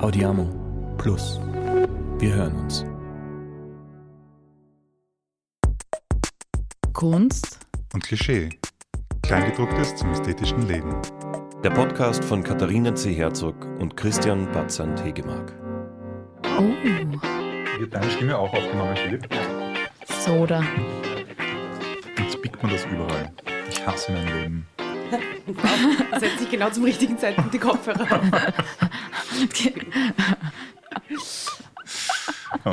Audiamo Plus. Wir hören uns. Kunst und Klischee. Kleingedrucktes zum ästhetischen Leben. Der Podcast von Katharina C. Herzog und Christian Batzand Hegemark. Oh, Wird deine Stimme auch aufgenommen, Philipp? Soda. Jetzt biegt man das überall. Ich hasse mein Leben. Setzt sich genau zum richtigen Zeitpunkt die Kopfhörer auf. Oh.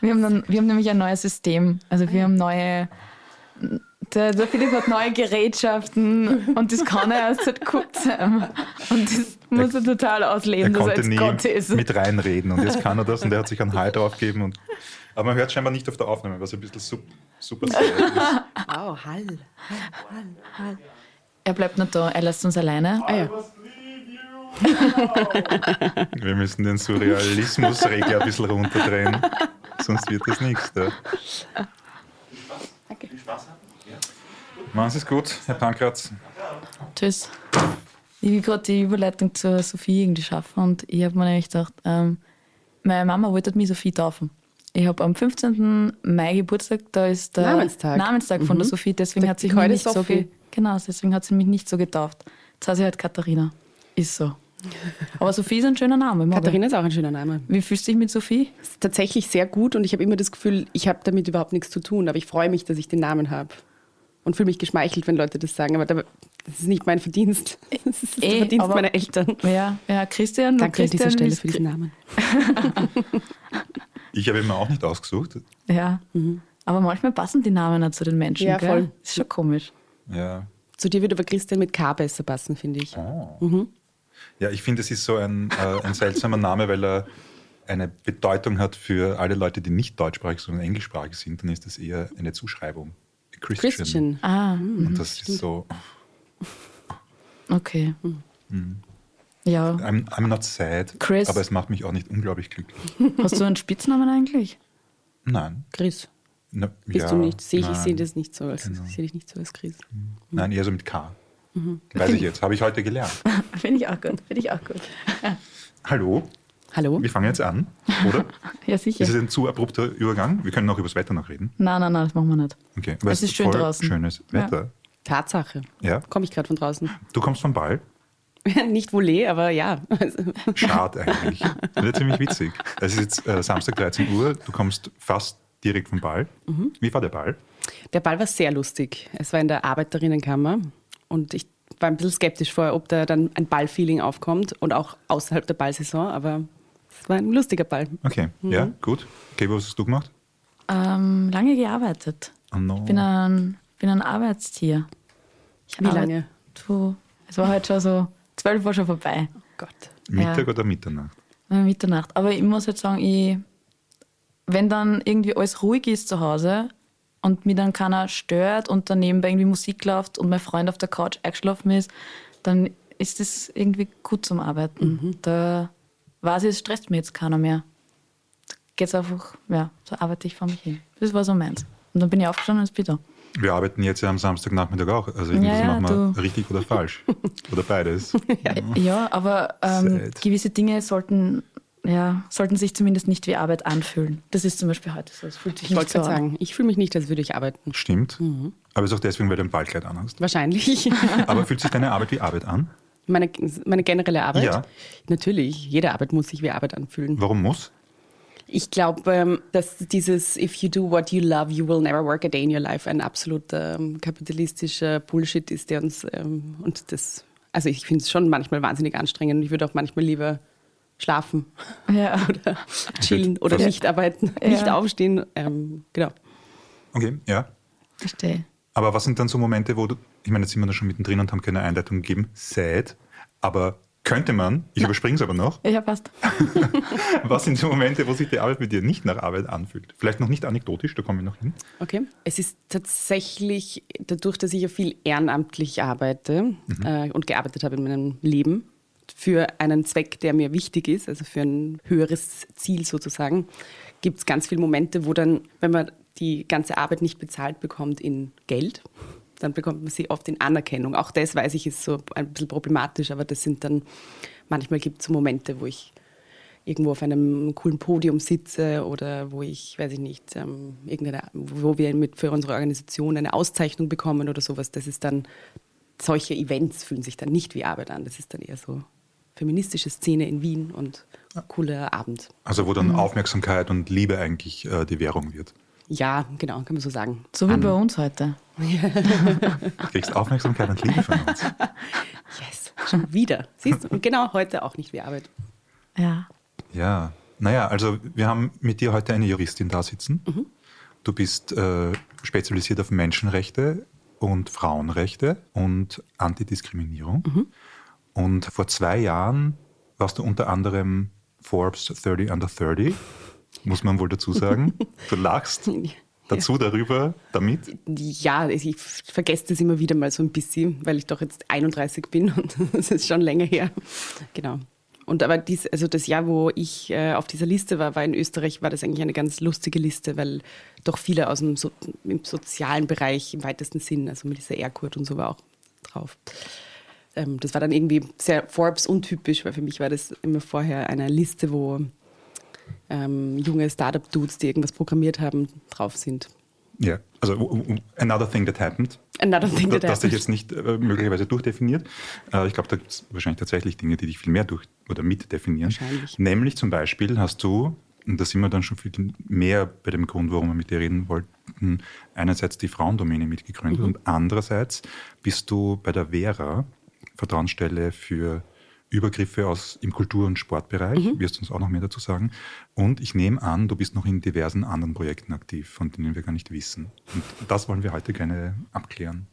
Wir haben, dann, wir haben nämlich ein neues System. Also wir haben neue. Der, der Philipp hat neue Gerätschaften und das kann er erst seit kurzem. Und das muss er total Er ausleben, dass er jetzt nie Gott ist. mit reinreden und jetzt kann er das und er hat sich einen Hall draufgegeben. Und, aber man hört scheinbar nicht auf der Aufnahme, was ein bisschen sup, super sad ist. Wow, Hall. Hall, Hall. Er bleibt nicht da, er lässt uns alleine. Ah ja. Wir müssen den Surrealismusregler ein bisschen runterdrehen, sonst wird das nichts. Da. Machen Sie es gut, Herr Pankratz. Tschüss. Ich will gerade die Überleitung zur Sophie irgendwie schaffen und ich habe mir nämlich gedacht, ähm, meine Mama wollte mich Sophie taufen. Ich habe am 15. Mai Geburtstag, da ist der Namenstag. Namenstag von der Sophie, deswegen Da hat mich nicht Sophie. genau, deswegen hat sie mich nicht so getauft. Jetzt heißt sie halt Katharina. Ist so. Aber Sophie ist ein schöner Name. Katharina ist auch ein schöner Name. Wie fühlst du dich mit Sophie? Ist tatsächlich sehr gut und ich habe immer das Gefühl, ich habe damit überhaupt nichts zu tun, aber ich freue mich, dass ich den Namen habe. Und fühle mich geschmeichelt, wenn Leute das sagen. Aber da- das ist nicht mein Verdienst. Das ist der Eh, Verdienst aber- meiner Eltern. Ja, ja Christian. Danke an Christian dieser Stelle für diesen Namen. Ich habe ihn mir auch nicht ausgesucht. Ja. Aber manchmal passen die Namen nicht zu den Menschen. Ja, gell? voll. Ist schon komisch. Ja, Zu dir würde aber Christian mit K besser passen, finde ich. Ja ich finde, es ist so ein, äh, ein seltsamer Name, weil er eine Bedeutung hat für alle Leute, die nicht deutschsprachig, sondern englischsprachig sind. Dann ist das eher eine Zuschreibung. Christian. Christian. Ah, Und das ist so, okay. Ja. I'm, I'm not sad, Chris. aber es macht mich auch nicht unglaublich glücklich. Hast du einen Spitznamen eigentlich? Nein. Chris. Na, Bist ja, du nicht? Sehe ich, ich sehe das nicht so als, Genau. ich sehe dich nicht so als Chris. Nein, eher so mit K. Weiß ich jetzt, habe ich heute gelernt. Finde ich auch gut. Finde ich auch gut. Hallo, Hallo? wir fangen jetzt an, oder? Ja, sicher. Ist es ein zu abrupter Übergang? Wir können auch über das Wetter noch reden. Nein, nein, nein, das machen wir nicht. Okay. aber Es ist schön voll draußen. Schönes Ja. Wetter. Tatsache. Ja. Komme ich gerade von draußen. Du kommst vom Ball. nicht Volé, aber ja. Schade eigentlich. Das ist ziemlich witzig. Es ist jetzt äh, Samstag 13 Uhr. Du kommst fast direkt vom Ball. Mhm. Wie war der Ball? Der Ball war sehr lustig. Es war in der Arbeiterinnenkammer und ich war ein bisschen skeptisch vorher, ob da dann ein Ballfeeling aufkommt und auch außerhalb der Ballsaison, aber es war ein lustiger Ball. Okay, Mhm. ja, gut. Okay, was hast du gemacht? Ähm, lange gearbeitet. Oh no. Ich bin ein, bin ein Arbeitstier. Ich Wie lange? Du, es war heute schon so, zwölf war schon vorbei. Gott. Mittag ja. oder Mitternacht? Äh, Mitternacht. Aber ich muss jetzt sagen, ich, wenn dann irgendwie alles ruhig ist zu Hause und mir dann keiner stört und dann nebenbei irgendwie Musik läuft und mein Freund auf der Couch eingeschlafen ist, dann ist das irgendwie gut zum Arbeiten. Da weiß ich, es stresst mir jetzt keiner mehr. Da geht's einfach, ja, so arbeite ich vor mich hin. Das war so meins. Und dann bin ich aufgestanden und jetzt bin da. Wir arbeiten jetzt ja am Samstagnachmittag auch. Also irgendwas Ja, ja, machen wir richtig oder falsch. oder beides. Ja, aber ähm, gewisse Dinge sollten, ja, sollten sich zumindest nicht wie Arbeit anfühlen. Das ist zum Beispiel heute so. Es fühlt sich Ich nicht wollte so an. sagen, ich fühle mich nicht, als würde ich arbeiten. Stimmt. Mhm. Aber es ist auch deswegen, weil du ein Ballkleid anhast. Wahrscheinlich. Aber fühlt sich deine Arbeit wie Arbeit an? Meine, meine generelle Arbeit? Ja. Natürlich, jede Arbeit muss sich wie Arbeit anfühlen. Warum muss? Ich glaube, ähm, dass dieses If you do what you love, you will never work a day in your life ein absoluter ähm, kapitalistischer Bullshit ist, der uns ähm, und das, also ich finde es schon manchmal wahnsinnig anstrengend und ich würde auch manchmal lieber schlafen Ja. oder chillen oder nicht arbeiten, Ja. nicht aufstehen. Ähm, genau. Okay, ja. Verstehe. Aber was sind dann so Momente, wo du, ich meine, jetzt sind wir da schon mittendrin und haben keine Einleitung gegeben, sad, aber könnte man, ich überspringe es aber noch, Ja, passt. was sind so Momente, wo sich die Arbeit mit dir nicht nach Arbeit anfühlt? Vielleicht noch nicht anekdotisch, da kommen wir noch hin. Okay. Es ist tatsächlich dadurch, dass ich ja viel ehrenamtlich arbeite äh, und gearbeitet habe in meinem Leben für einen Zweck, der mir wichtig ist, also für ein höheres Ziel sozusagen, gibt es ganz viele Momente, wo dann, wenn man die ganze Arbeit nicht bezahlt bekommt in Geld, dann bekommt man sie oft in Anerkennung. Auch das weiß ich ist so ein bisschen problematisch, aber das sind dann, manchmal gibt es so Momente, wo ich irgendwo auf einem coolen Podium sitze oder wo ich, weiß ich nicht, ähm, wo wir mit für unsere Organisation eine Auszeichnung bekommen oder sowas. Das ist dann, solche Events fühlen sich dann nicht wie Arbeit an. Das ist dann eher so feministische Szene in Wien und cooler Abend. Also wo dann Aufmerksamkeit und Liebe eigentlich äh, die Währung wird. Ja, genau, kann man so sagen. So wie bei uns heute. Du kriegst Aufmerksamkeit und Liebe von uns. Yes, schon wieder. Siehst du? Und genau heute auch nicht wie Arbeit. Ja. Ja, naja, also wir haben mit dir heute eine Juristin da sitzen. Du bist äh, spezialisiert auf Menschenrechte und Frauenrechte und Antidiskriminierung. Und vor zwei Jahren warst du unter anderem Forbes 30 Under 30, muss man wohl dazu sagen. Du lachst dazu darüber, damit. Ja, ich vergesse das immer wieder mal so ein bisschen, weil ich doch jetzt 31 bin und das ist schon länger her. Genau. Und aber dies, also das Jahr, wo ich äh, auf dieser Liste war, war in Österreich, war das eigentlich eine ganz lustige Liste, weil doch viele aus dem so, im sozialen Bereich im weitesten Sinn, also Melissa Erkurt und so war auch drauf. Ähm, das war dann irgendwie sehr Forbes untypisch, weil für mich war das immer vorher eine Liste, wo ähm, junge Startup-Dudes, die irgendwas programmiert haben, drauf sind. Ja, also w- w- another thing that happened. Another thing that das dich happened. jetzt nicht äh, möglicherweise durchdefiniert. Äh, ich glaube, da gibt es wahrscheinlich tatsächlich Dinge, die dich viel mehr durch oder mitdefinieren. Wahrscheinlich. Nämlich zum Beispiel hast du, und da sind wir dann schon viel mehr bei dem Grund, warum wir mit dir reden wollten, einerseits die Frauendomäne mitgegründet Mhm. und andererseits bist du bei der Vera, Vertrauensstelle für Übergriffe aus im Kultur- und Sportbereich, Mhm. wirst du uns auch noch mehr dazu sagen. Und ich nehme an, du bist noch in diversen anderen Projekten aktiv, von denen wir gar nicht wissen. Und das wollen wir heute gerne abklären.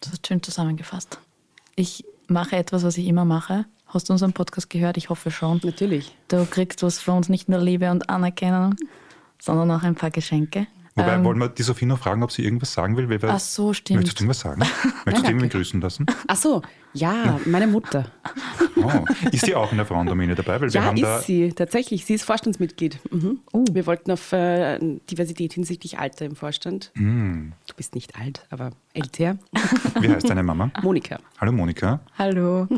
Das ist schön zusammengefasst. Ich mache etwas, was ich immer mache. Hast du unseren Podcast gehört? Ich hoffe schon. Natürlich. Du kriegst was von uns, nicht nur Liebe und Anerkennung, sondern auch ein paar Geschenke. Wobei, Ähm, wollen wir die Sophie noch fragen, ob sie irgendwas sagen will? Weil wir- Ach so, stimmt. Möchtest du irgendwas sagen? Möchtest du irgendwen grüßen lassen? Ach so, ja, meine Mutter. Oh. Ist sie auch in der Frauendomäne dabei? Weil wir Ja, haben da ist sie, tatsächlich. Sie ist Vorstandsmitglied. Mhm. Wir wollten auf äh, Diversität hinsichtlich Alter im Vorstand. Mm. Du bist nicht alt, aber älter. Wie heißt deine Mama? Monika. Hallo Monika. Hallo.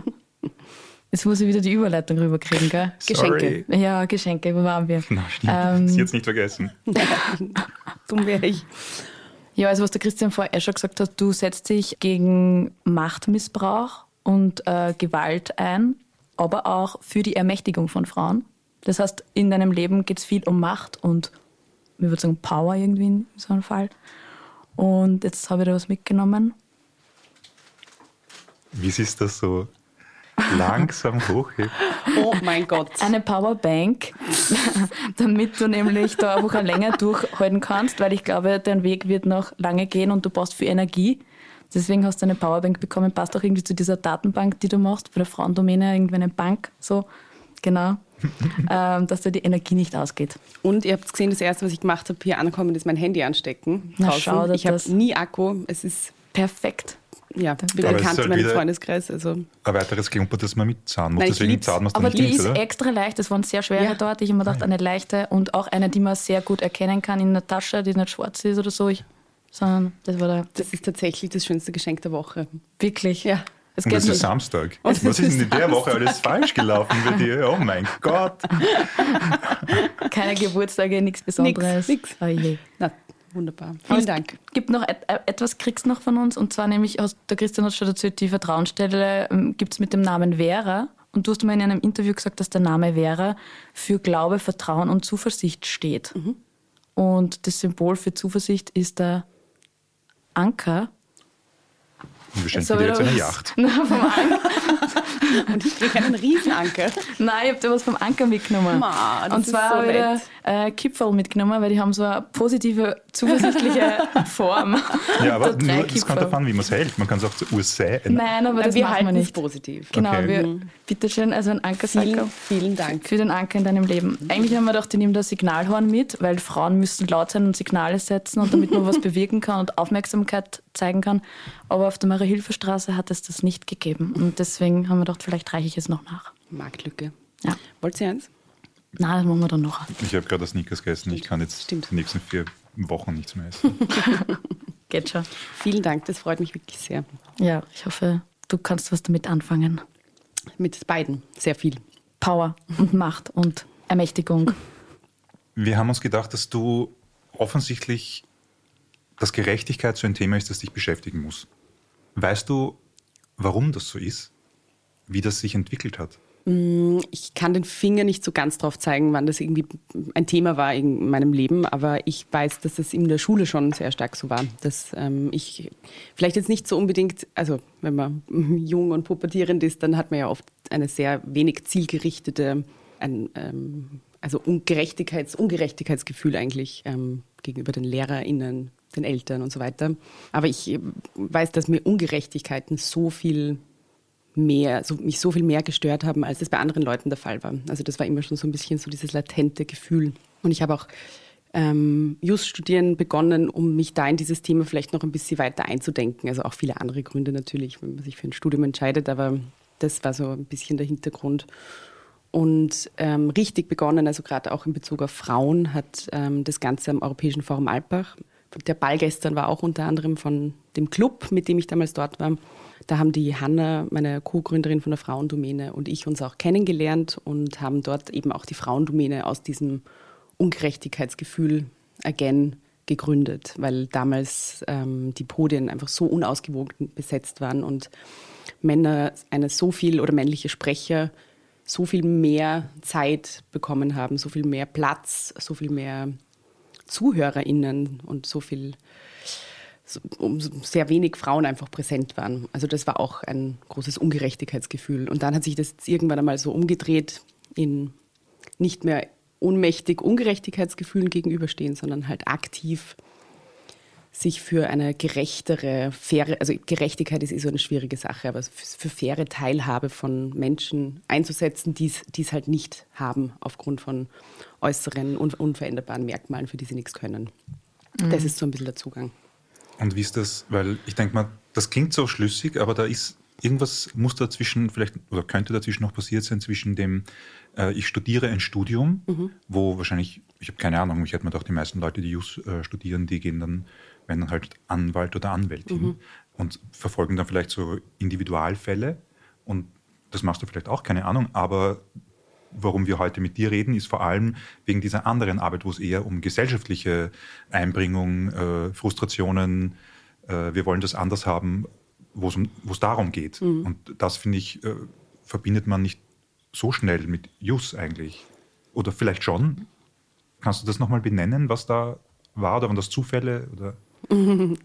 Jetzt muss ich wieder die Überleitung rüberkriegen, gell? Geschenke. Sorry. Ja, Geschenke, wo waren wir? Na, stimmt. Ähm, Sie jetzt nicht vergessen. Dumm wäre ich. Ja, also was der Christian vorher eh schon gesagt hat, du setzt dich gegen Machtmissbrauch und äh, Gewalt ein, aber auch für die Ermächtigung von Frauen. Das heißt, in deinem Leben geht es viel um Macht und, ich würde sagen, Power irgendwie in so einem Fall. Und jetzt habe ich da was mitgenommen. Wie siehst du das so langsam hochhebt? Oh mein Gott. Eine Powerbank, damit du nämlich da einfach auch länger durchhalten kannst, weil ich glaube, dein Weg wird noch lange gehen und du brauchst viel Energie. Deswegen hast du eine Powerbank bekommen, passt auch irgendwie zu dieser Datenbank, die du machst, bei der Frauendomäne, irgendwie eine Bank, so, genau, ähm, dass da die Energie nicht ausgeht. Und ihr habt gesehen, das erste, was ich gemacht habe, hier ankommen, ist mein Handy anstecken. Na, draußen. schau ich habe nie Akku. Es ist Perfekt. Ja Aber es bekannt halt in meinem Freundeskreis. Also Ein weiteres Klumper, das man mitzahlen muss. Nein, Deswegen zahlen wir es dann Aber nicht die ist oder? extra leicht, das waren sehr schwere Ja. dort. Ich habe mir gedacht, eine leichte und auch eine, die man sehr gut erkennen kann in der Tasche, die nicht schwarz ist oder so. Ich, sondern das war da das ist tatsächlich das schönste Geschenk der Woche. wirklich. Ja. Es Und es ist. Samstag. Und Was es ist denn in der Woche alles falsch gelaufen bei dir? Oh mein Gott. Keine Geburtstage, nichts Besonderes. nix. Oh je. Na, wunderbar. Vielen es Dank. Gibt noch et äh, etwas, kriegst noch von uns. Und zwar nämlich, hast, der Christian hat schon dazu, die Vertrauensstelle gibt es mit dem Namen Vera. Und du hast mal in einem Interview gesagt, dass der Name Vera für Glaube, Vertrauen und Zuversicht steht. Und das Symbol für Zuversicht ist der Anker. Und wir schenken dir jetzt eine da Yacht. Na, vom Anker. Und ich kriege einen Riesenanker. Nein, ich habe dir was vom Anker mitgenommen. Ma, das und zwar so habe ich da, äh, Kipferl mitgenommen, weil die haben so eine positive, zuversichtliche Form. Ja, aber nur, es kommt davon an, wie man es hält. Man kann es auch zu USA. Nein, aber das wir machen halten wir es nicht. positiv. Genau, Okay. wir, bitteschön, also ein Ankersacker Vielen, vielen Dank. für den Anker in deinem Leben. Eigentlich haben wir gedacht, ich nehme das Signalhorn mit, weil Frauen müssen laut sein und Signale setzen und damit man was bewirken kann und Aufmerksamkeit zeigen kann. Aber auf der Marie-Hilfer-Straße hat es das nicht gegeben. Und deswegen haben wir gedacht, vielleicht reiche ich es noch nach. Marktlücke. Ja. Wollt ihr eins? Na, das machen wir dann noch. Ich habe gerade Snickers gegessen. Ich kann jetzt Stimmt. die nächsten vier Wochen nichts mehr essen. Geht schon. Vielen Dank, das freut mich wirklich sehr. Ja, ich hoffe, du kannst was damit anfangen. Mit beiden, sehr viel. Power und Macht und Ermächtigung. Wir haben uns gedacht, dass du offensichtlich, dass Gerechtigkeit so ein Thema ist, das dich beschäftigen muss. Weißt du, warum das so ist? Wie das sich entwickelt hat? Ich kann den Finger nicht so ganz drauf zeigen, wann das irgendwie ein Thema war in meinem Leben, aber ich weiß, dass es in der Schule schon sehr stark so war. Dass ähm, ich vielleicht jetzt nicht so unbedingt, also wenn man jung und pubertierend ist, dann hat man ja oft eine sehr wenig zielgerichtete, ein, ähm, also Ungerechtigkeits, Ungerechtigkeitsgefühl eigentlich ähm, gegenüber den LehrerInnen, den Eltern und so weiter. Aber ich weiß, dass mir Ungerechtigkeiten so viel mehr, so, mich so viel mehr gestört haben, als das bei anderen Leuten der Fall war. Also das war immer schon so ein bisschen so dieses latente Gefühl. Und ich habe auch ähm, Just studieren begonnen, um mich da in dieses Thema vielleicht noch ein bisschen weiter einzudenken. Also auch viele andere Gründe natürlich, wenn man sich für ein Studium entscheidet, aber das war so ein bisschen der Hintergrund. Und ähm, richtig begonnen, also gerade auch in Bezug auf Frauen, hat ähm, das Ganze am Europäischen Forum Alpbach. Der Ball gestern war auch unter anderem von dem Club, mit dem ich damals dort war. Da haben die Hanna, meine Co-Gründerin von der Frauendomäne, und ich uns auch kennengelernt und haben dort eben auch die Frauendomäne aus diesem Ungerechtigkeitsgefühl again gegründet, weil damals ähm, die Podien einfach so unausgewogen besetzt waren und Männer eine so viel oder männliche Sprecher so viel mehr Zeit bekommen haben, so viel mehr Platz, so viel mehr ZuhörerInnen und so viel um sehr wenig Frauen einfach präsent waren. Also das war auch ein großes Ungerechtigkeitsgefühl. Und dann hat sich das irgendwann einmal so umgedreht in nicht mehr ohnmächtig Ungerechtigkeitsgefühlen gegenüberstehen, sondern halt aktiv sich für eine gerechtere, faire, also Gerechtigkeit ist eh so eine schwierige Sache, aber für faire Teilhabe von Menschen einzusetzen, die es halt nicht haben aufgrund von äußeren, unveränderbaren Merkmalen, für die sie nichts können. Mhm. Das ist so ein bisschen der Zugang. Und wie ist das, weil ich denke mal, das klingt so schlüssig, aber da ist irgendwas muss dazwischen vielleicht oder könnte dazwischen noch passiert sein zwischen dem, äh, ich studiere ein Studium, mhm. wo wahrscheinlich, ich habe keine Ahnung, ich hätte mir doch die meisten Leute, die Jus äh, studieren, die gehen dann, werden dann halt Anwalt oder Anwältin mhm. und verfolgen dann vielleicht so Individualfälle und das machst du vielleicht auch, keine Ahnung, aber warum wir heute mit dir reden, ist vor allem wegen dieser anderen Arbeit, wo es eher um gesellschaftliche Einbringung, äh, Frustrationen, äh, wir wollen das anders haben, wo es darum geht. Mhm. Und das, finde ich, äh, verbindet man nicht so schnell mit Jus eigentlich. Oder vielleicht schon. Kannst du das nochmal benennen, was da war oder waren das Zufälle? Oder?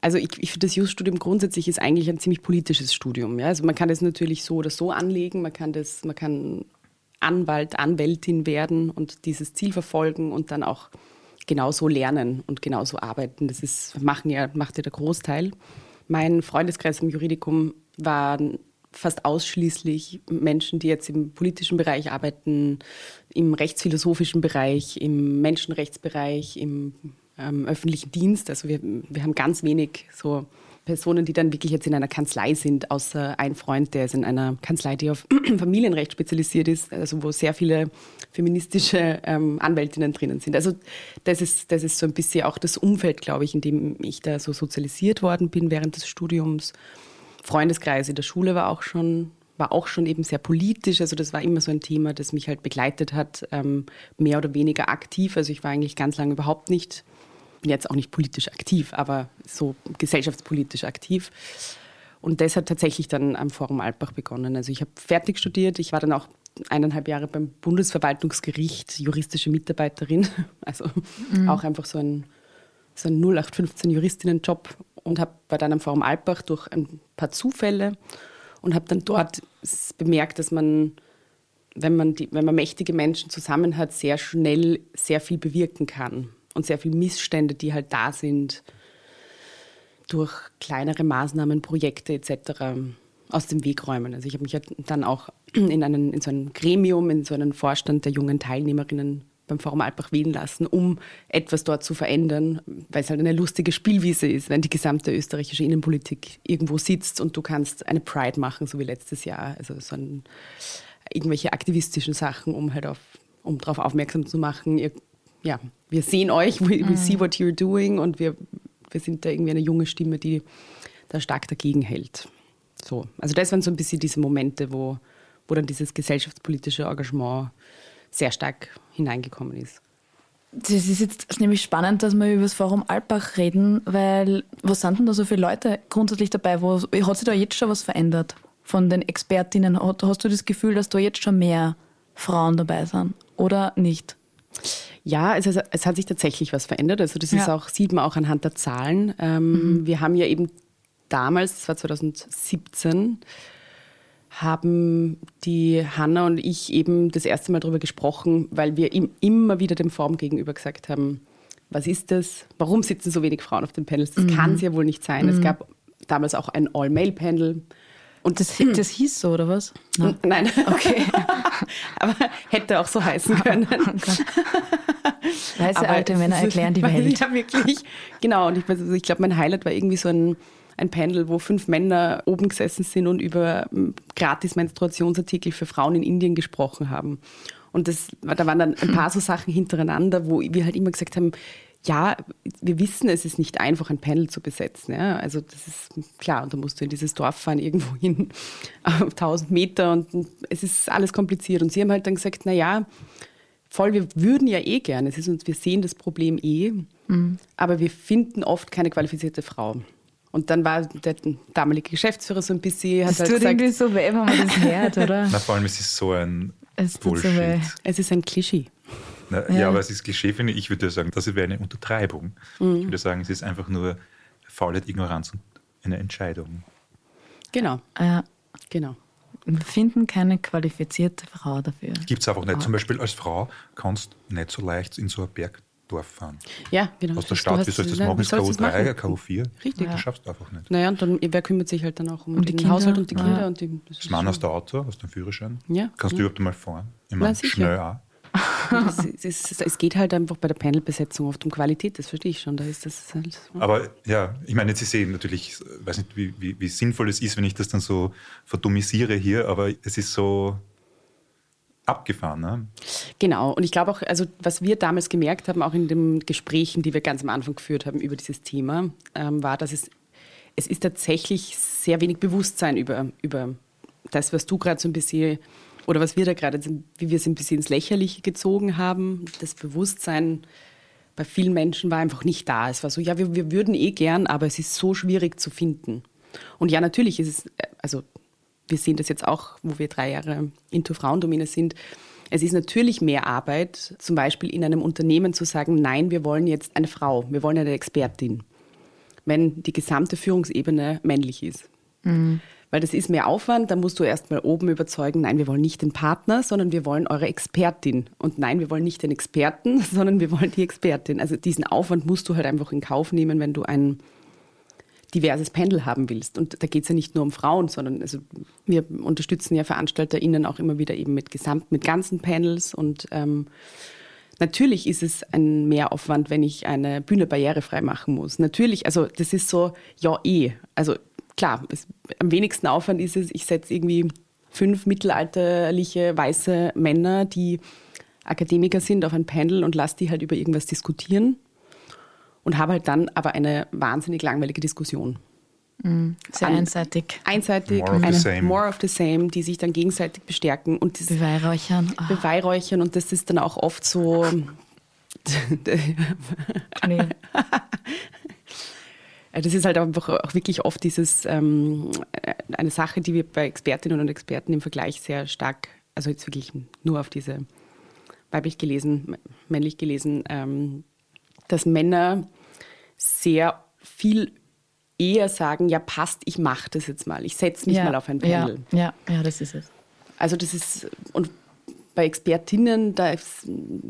Also ich, ich finde, das Jus-Studium grundsätzlich ist eigentlich ein ziemlich politisches Studium. Ja? Also man kann das natürlich so oder so anlegen, man kann das, man kann Anwalt, Anwältin werden und dieses Ziel verfolgen und dann auch genauso lernen und genauso arbeiten. Das ist, machen ja, macht ja der Großteil. Mein Freundeskreis im Juridikum waren fast ausschließlich Menschen, die jetzt im politischen Bereich arbeiten, im rechtsphilosophischen Bereich, im Menschenrechtsbereich, im ähm, öffentlichen Dienst. Also wir, wir haben ganz wenig so Personen, die dann wirklich jetzt in einer Kanzlei sind, außer ein Freund, der ist in einer Kanzlei, die auf Familienrecht spezialisiert ist, also wo sehr viele feministische ähm, Anwältinnen drinnen sind. Also das ist, das ist so ein bisschen auch das Umfeld, glaube ich, in dem ich da so sozialisiert worden bin während des Studiums. Freundeskreis in der Schule war auch schon war auch schon eben sehr politisch. Also das war immer so ein Thema, das mich halt begleitet hat, ähm, mehr oder weniger aktiv. Also ich war eigentlich ganz lange überhaupt nicht bin jetzt auch nicht politisch aktiv, aber so gesellschaftspolitisch aktiv. Und das hat tatsächlich dann am Forum Alpbach begonnen. Also ich habe fertig studiert, ich war dann auch eineinhalb Jahre beim Bundesverwaltungsgericht juristische Mitarbeiterin, also mhm. auch einfach so ein, so ein 0815 Juristinnenjob und hab, war dann am Forum Alpbach durch ein paar Zufälle und habe dann dort bemerkt, dass man, wenn man, die, wenn man mächtige Menschen zusammen hat, sehr schnell sehr viel bewirken kann und sehr viele Missstände, die halt da sind, durch kleinere Maßnahmen, Projekte etc. aus dem Weg räumen. Also ich habe mich halt dann auch in, einen, in so ein Gremium, in so einen Vorstand der jungen Teilnehmerinnen beim Forum Alpbach wählen lassen, um etwas dort zu verändern, weil es halt eine lustige Spielwiese ist, wenn die gesamte österreichische Innenpolitik irgendwo sitzt und du kannst eine Pride machen, so wie letztes Jahr, also so ein, irgendwelche aktivistischen Sachen, um halt auf, um darauf aufmerksam zu machen, ihr ja, wir sehen euch, we, we see mhm. what you're doing und wir, wir sind da irgendwie eine junge Stimme, die da stark dagegen hält. So, also das waren so ein bisschen diese Momente, wo, wo dann dieses gesellschaftspolitische Engagement sehr stark hineingekommen ist. Das ist jetzt nämlich spannend, dass wir über das Forum Alpbach reden, weil was sind denn da so viele Leute grundsätzlich dabei? Wo, hat sich da jetzt schon was verändert von den Expertinnen? Hast du das Gefühl, dass da jetzt schon mehr Frauen dabei sind oder nicht? Ja, es, es hat sich tatsächlich was verändert. Also das ja. ist auch, sieht man auch anhand der Zahlen. Ähm, mhm. Wir haben ja eben damals, das war 2017, haben die Hanna und ich eben das erste Mal darüber gesprochen, weil wir ihm immer wieder dem Form gegenüber gesagt haben, was ist das? Warum sitzen so wenig Frauen auf den Panels? Das mhm. kann es ja wohl nicht sein. Mhm. Es gab damals auch ein All-Male-Panel. Und das, das hieß so, oder was? No. Nein. Okay. Aber hätte auch so heißen können. Oh Weiße Aber alte Männer erklären die Welt. Ja, wirklich. Genau. Und ich, also ich glaube, mein Highlight war irgendwie so ein ein Panel, wo fünf Männer oben gesessen sind und über ähm, gratis Menstruationsartikel für Frauen in Indien gesprochen haben. Und das, da waren dann ein paar so Sachen hintereinander, wo wir halt immer gesagt haben, ja, wir wissen, es ist nicht einfach, ein Panel zu besetzen. Ja? Also das ist klar, und da musst du in dieses Dorf fahren, irgendwo hin, auf 1000 Meter und es ist alles kompliziert. Und sie haben halt dann gesagt, na ja, voll, wir würden ja eh gerne, es ist uns, wir sehen das Problem eh, mhm. aber wir finden oft keine qualifizierte Frau. Und dann war der damalige Geschäftsführer so ein bisschen. Hat das halt tut gesagt, irgendwie so weh, wenn man das hört, oder? Na, vor allem, es ist so ein es Bullshit. So es ist ein Klischee. Na, ja. ja. aber es ist Klischee, finde ich. Ich würde sagen, das wäre eine Untertreibung. Mhm. Ich würde sagen, es ist einfach nur Faulheit, Ignoranz und eine Entscheidung. Genau. Ja. Genau. Wir finden keine qualifizierte Frau dafür. Gibt es einfach nicht. Zum Beispiel als Frau kannst du nicht so leicht in so einen Berg Dorf fahren. Ja, genau. Aus der Stadt, wie soll ich das machen? Ist KO3, KO4? Richtig. Ja. Das schaffst du einfach nicht. Naja, und dann, wer kümmert sich halt dann auch um, um den Haushalt und die Kinder? Ja. Und die, das, das Mann aus der Auto, aus dem Führerschein. Ja. Kannst ja. du überhaupt mal fahren? Immer schnell auch. Das, ist, es geht halt einfach bei der Panelbesetzung oft um Qualität, das verstehe ich schon. Da ist das halt, Aber ja, ich meine, Sie sehen natürlich, ich weiß nicht, wie, wie, wie sinnvoll es ist, wenn ich das dann so verdummisiere hier, aber es ist so, abgefahren. Ne? Genau. Und ich glaube auch, also was wir damals gemerkt haben, auch in den Gesprächen, die wir ganz am Anfang geführt haben über dieses Thema, ähm, war, dass es, es ist tatsächlich sehr wenig Bewusstsein über, über das, was du gerade so ein bisschen, oder was wir da gerade, wie wir es ein bisschen ins Lächerliche gezogen haben. Das Bewusstsein bei vielen Menschen war einfach nicht da. Es war so, ja, wir, wir würden eh gern, aber es ist so schwierig zu finden. Und ja, natürlich ist es, also wir sehen das jetzt auch, wo wir drei Jahre into Frauendomäne sind. Es ist natürlich mehr Arbeit, zum Beispiel in einem Unternehmen zu sagen, nein, wir wollen jetzt eine Frau, wir wollen eine Expertin, wenn die gesamte Führungsebene männlich ist. Mhm. Weil das ist mehr Aufwand, da musst du erst mal oben überzeugen, nein, wir wollen nicht den Partner, sondern wir wollen eure Expertin. Und nein, wir wollen nicht den Experten, sondern wir wollen die Expertin. Also diesen Aufwand musst du halt einfach in Kauf nehmen, wenn du ein diverses Panel haben willst. Und da geht es ja nicht nur um Frauen, sondern also wir unterstützen ja VeranstalterInnen auch immer wieder eben mit Gesamt, mit ganzen Panels und ähm, Natürlich ist es ein Mehraufwand, wenn ich eine Bühne barrierefrei machen muss. Natürlich, also das ist so, ja eh. Also klar, es, am wenigsten Aufwand ist es, ich setze irgendwie fünf mittelalterliche weiße Männer, die Akademiker sind, auf ein Panel und lasse die halt über irgendwas diskutieren und habe halt dann aber eine wahnsinnig langweilige Diskussion. Mm, sehr An, einseitig. Einseitig, more of, eine, the more of the same, die sich dann gegenseitig bestärken und das Beweihräuchern. Oh. Beweihräuchern und das ist dann auch oft so. nee. Das ist halt einfach auch wirklich oft dieses, ähm, eine Sache, die wir bei Expertinnen und Experten im Vergleich sehr stark, also jetzt wirklich nur auf diese weiblich gelesen, männlich gelesen, ähm, dass Männer sehr viel eher sagen, ja passt, ich mache das jetzt mal, ich setze mich ja, mal auf ein Panel. Ja, ja, ja, das ist es. Also das ist, und bei Expertinnen, da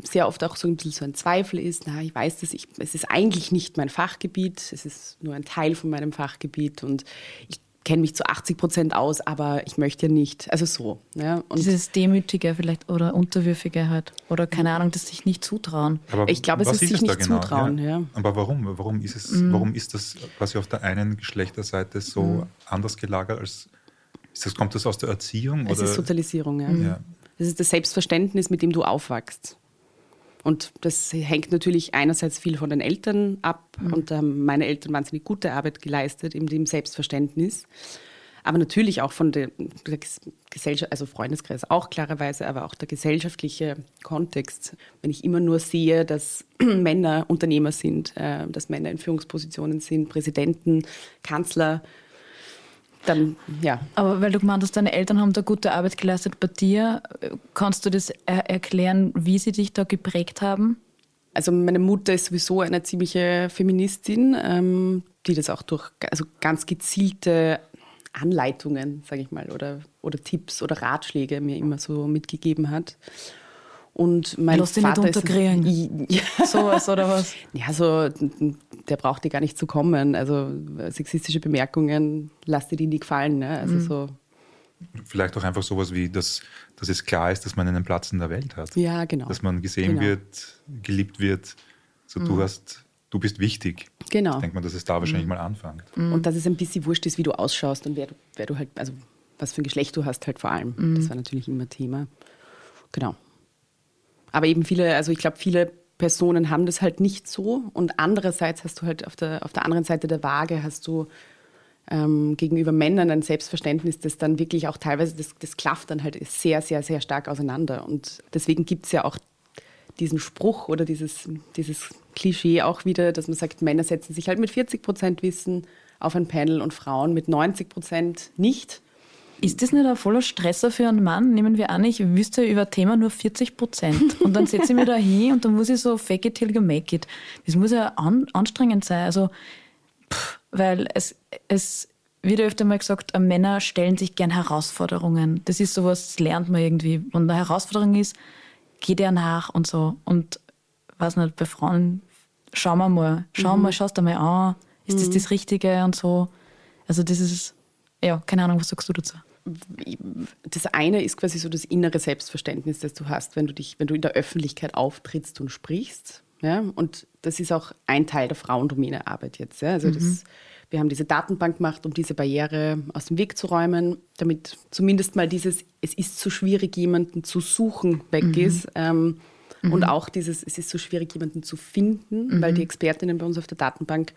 sehr oft auch so ein bisschen so ein Zweifel ist, na, ich weiß das, ich, es ist eigentlich nicht mein Fachgebiet, es ist nur ein Teil von meinem Fachgebiet und ich kenne mich zu 80 Prozent aus, aber ich möchte ja nicht. Also so. Ja. Und Dieses Demütige vielleicht oder Unterwürfige halt. Oder keine Ahnung, das sich nicht zutrauen. Aber ich glaube, es ist sich nicht genau? zutrauen. Ja. ja. Aber warum? Warum ist, es, mhm. warum ist das quasi auf der einen Geschlechterseite so mhm. anders gelagert als. Ist das, kommt das aus der Erziehung? Es ist Sozialisierung, ja. Mhm. Das ist das Selbstverständnis, mit dem du aufwachst. Und das hängt natürlich einerseits viel von den Eltern ab. Mhm. Und ähm, meine Eltern wahnsinnig gute Arbeit geleistet in dem Selbstverständnis. aber natürlich auch von der, der Gesellschaft, also Freundeskreis auch klarerweise, aber auch der gesellschaftliche Kontext. Wenn ich immer nur sehe, dass Männer Unternehmer sind, äh, dass Männer in Führungspositionen sind, Präsidenten, Kanzler, dann ja. Aber weil du gemeint hast, deine Eltern haben da gute Arbeit geleistet bei dir, kannst du das er erklären, wie sie dich da geprägt haben? Also meine Mutter ist sowieso eine ziemliche Feministin, ähm, die das auch durch also ganz gezielte Anleitungen, sage ich mal, oder, oder Tipps oder Ratschläge mir immer so mitgegeben hat. Und mein Lass Vater nicht unterkriegen. ist ja, sowas oder was? Ja, so der braucht dir gar nicht zu kommen. Also sexistische Bemerkungen, lass dir die nie gefallen. Ne? Also mhm. so. Vielleicht auch einfach sowas wie, dass, dass es klar ist, dass man einen Platz in der Welt hat. Ja, genau. Dass man gesehen genau. wird, geliebt wird. So, mhm. du hast du bist wichtig. Genau. Ich denke mal, dass es da wahrscheinlich mhm. mal anfängt. Mhm. Und dass es ein bisschen wurscht ist, wie du ausschaust und wer du, wer du halt, also was für ein Geschlecht du hast, halt vor allem. Mhm. Das war natürlich immer Thema. Genau. Aber eben viele, also ich glaube, viele Personen haben das halt nicht so. Und andererseits hast du halt auf der, auf der anderen Seite der Waage hast du ähm, gegenüber Männern ein Selbstverständnis, das dann wirklich auch teilweise, das, das klafft dann halt sehr, sehr, sehr stark auseinander. Und deswegen gibt es ja auch diesen Spruch oder dieses, dieses Klischee auch wieder, dass man sagt, Männer setzen sich halt mit 40 Prozent Wissen auf ein Panel und Frauen mit 90 Prozent nicht. Ist das nicht ein voller Stresser für einen Mann? Nehmen wir an, ich wüsste über Thema nur 40 Prozent. Und dann setze ich mich da hin und dann muss ich so fake it till you make it. Das muss ja an, anstrengend sein. Also, pff, weil es, es wird öfter mal gesagt, äh, Männer stellen sich gern Herausforderungen. Das ist sowas, das lernt man irgendwie. Wenn eine Herausforderung ist, geht er nach und so. Und weiß nicht, bei Frauen schauen wir mal, schau mhm. mal, schaust du mal an, ist mhm. das das Richtige und so. Also das ist, ja, keine Ahnung, was sagst du dazu? Das eine ist quasi so das innere Selbstverständnis, das du hast, wenn du dich, wenn du in der Öffentlichkeit auftrittst und sprichst. Ja? Und das ist auch ein Teil der Frauendomäne-Arbeit jetzt. Ja? Also mhm. das, wir haben diese Datenbank gemacht, um diese Barriere aus dem Weg zu räumen, damit zumindest mal dieses, es ist so schwierig, jemanden zu suchen, weg mhm. ist. Ähm, mhm. Und auch dieses, es ist so schwierig, jemanden zu finden, weil die mhm. Expertinnen bei uns auf der Datenbank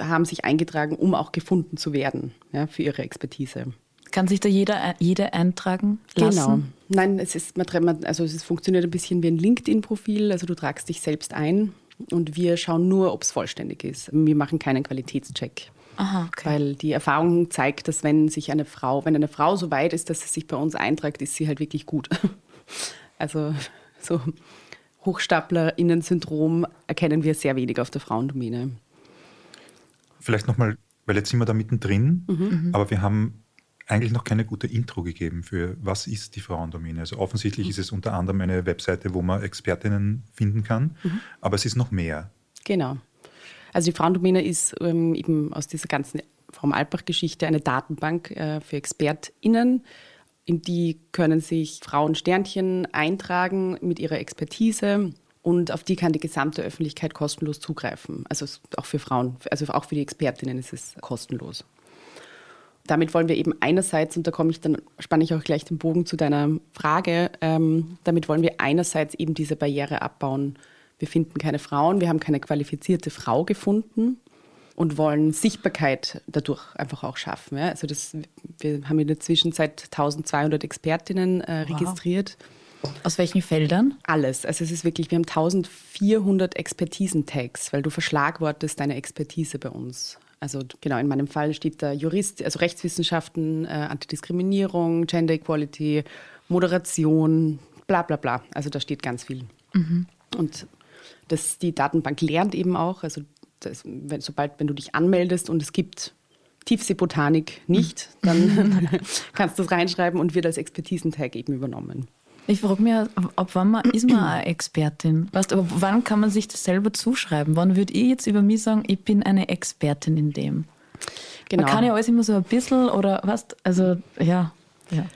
haben sich eingetragen, um auch gefunden zu werden ja, für ihre Expertise. Kann sich da jeder, jede eintragen lassen? Genau. Nein, es, ist, also es funktioniert ein bisschen wie ein LinkedIn-Profil. Also du tragst dich selbst ein und wir schauen nur, ob es vollständig ist. Wir machen keinen Qualitätscheck. Aha, okay. Weil die Erfahrung zeigt, dass wenn sich eine Frau, wenn eine Frau so weit ist, dass sie sich bei uns eintragt, ist sie halt wirklich gut. Also so HochstaplerInnen-Syndrom erkennen wir sehr wenig auf der Frauendomäne. Vielleicht nochmal, weil jetzt sind wir da mittendrin, mhm. aber wir haben eigentlich noch keine gute Intro gegeben für was ist die Frauendomäne. Also offensichtlich mhm. ist es unter anderem eine Webseite, wo man Expertinnen finden kann, mhm. aber es ist noch mehr. Genau. Also die Frauendomäne ist ähm, eben aus dieser ganzen Frau Alpbach-Geschichte eine Datenbank äh, für ExpertInnen. In die können sich Frauen Sternchen eintragen mit ihrer Expertise und auf die kann die gesamte Öffentlichkeit kostenlos zugreifen. Also auch für Frauen, also auch für die Expertinnen ist es kostenlos damit wollen wir eben einerseits, und da komme ich dann, spanne ich auch gleich den Bogen zu deiner Frage, ähm, damit wollen wir einerseits eben diese Barriere abbauen. Wir finden keine Frauen, wir haben keine qualifizierte Frau gefunden und wollen Sichtbarkeit dadurch einfach auch schaffen. Ja? Also das, wir haben in der Zwischenzeit 1200 Expertinnen äh, wow. registriert. Aus welchen Feldern? Alles. Also es ist wirklich, wir haben 1400 Expertisentags, weil du verschlagwortest deine Expertise bei uns. Also genau, in meinem Fall steht da Jurist, also Rechtswissenschaften, äh, Antidiskriminierung, Gender Equality, Moderation, bla bla bla. Also da steht ganz viel. Mhm. Und das, die Datenbank lernt eben auch, also das, wenn, sobald, wenn du dich anmeldest und es gibt Tiefseebotanik nicht, mhm. dann kannst du es reinschreiben und wird als Expertisentag eben übernommen. Ich frage mich, ab wann man, ist man eine Expertin? Weißt, aber wann kann man sich das selber zuschreiben? Wann würde ich jetzt über mich sagen, ich bin eine Expertin in dem? Genau. Man kann ja alles immer so ein bisschen oder was, also ja. ja.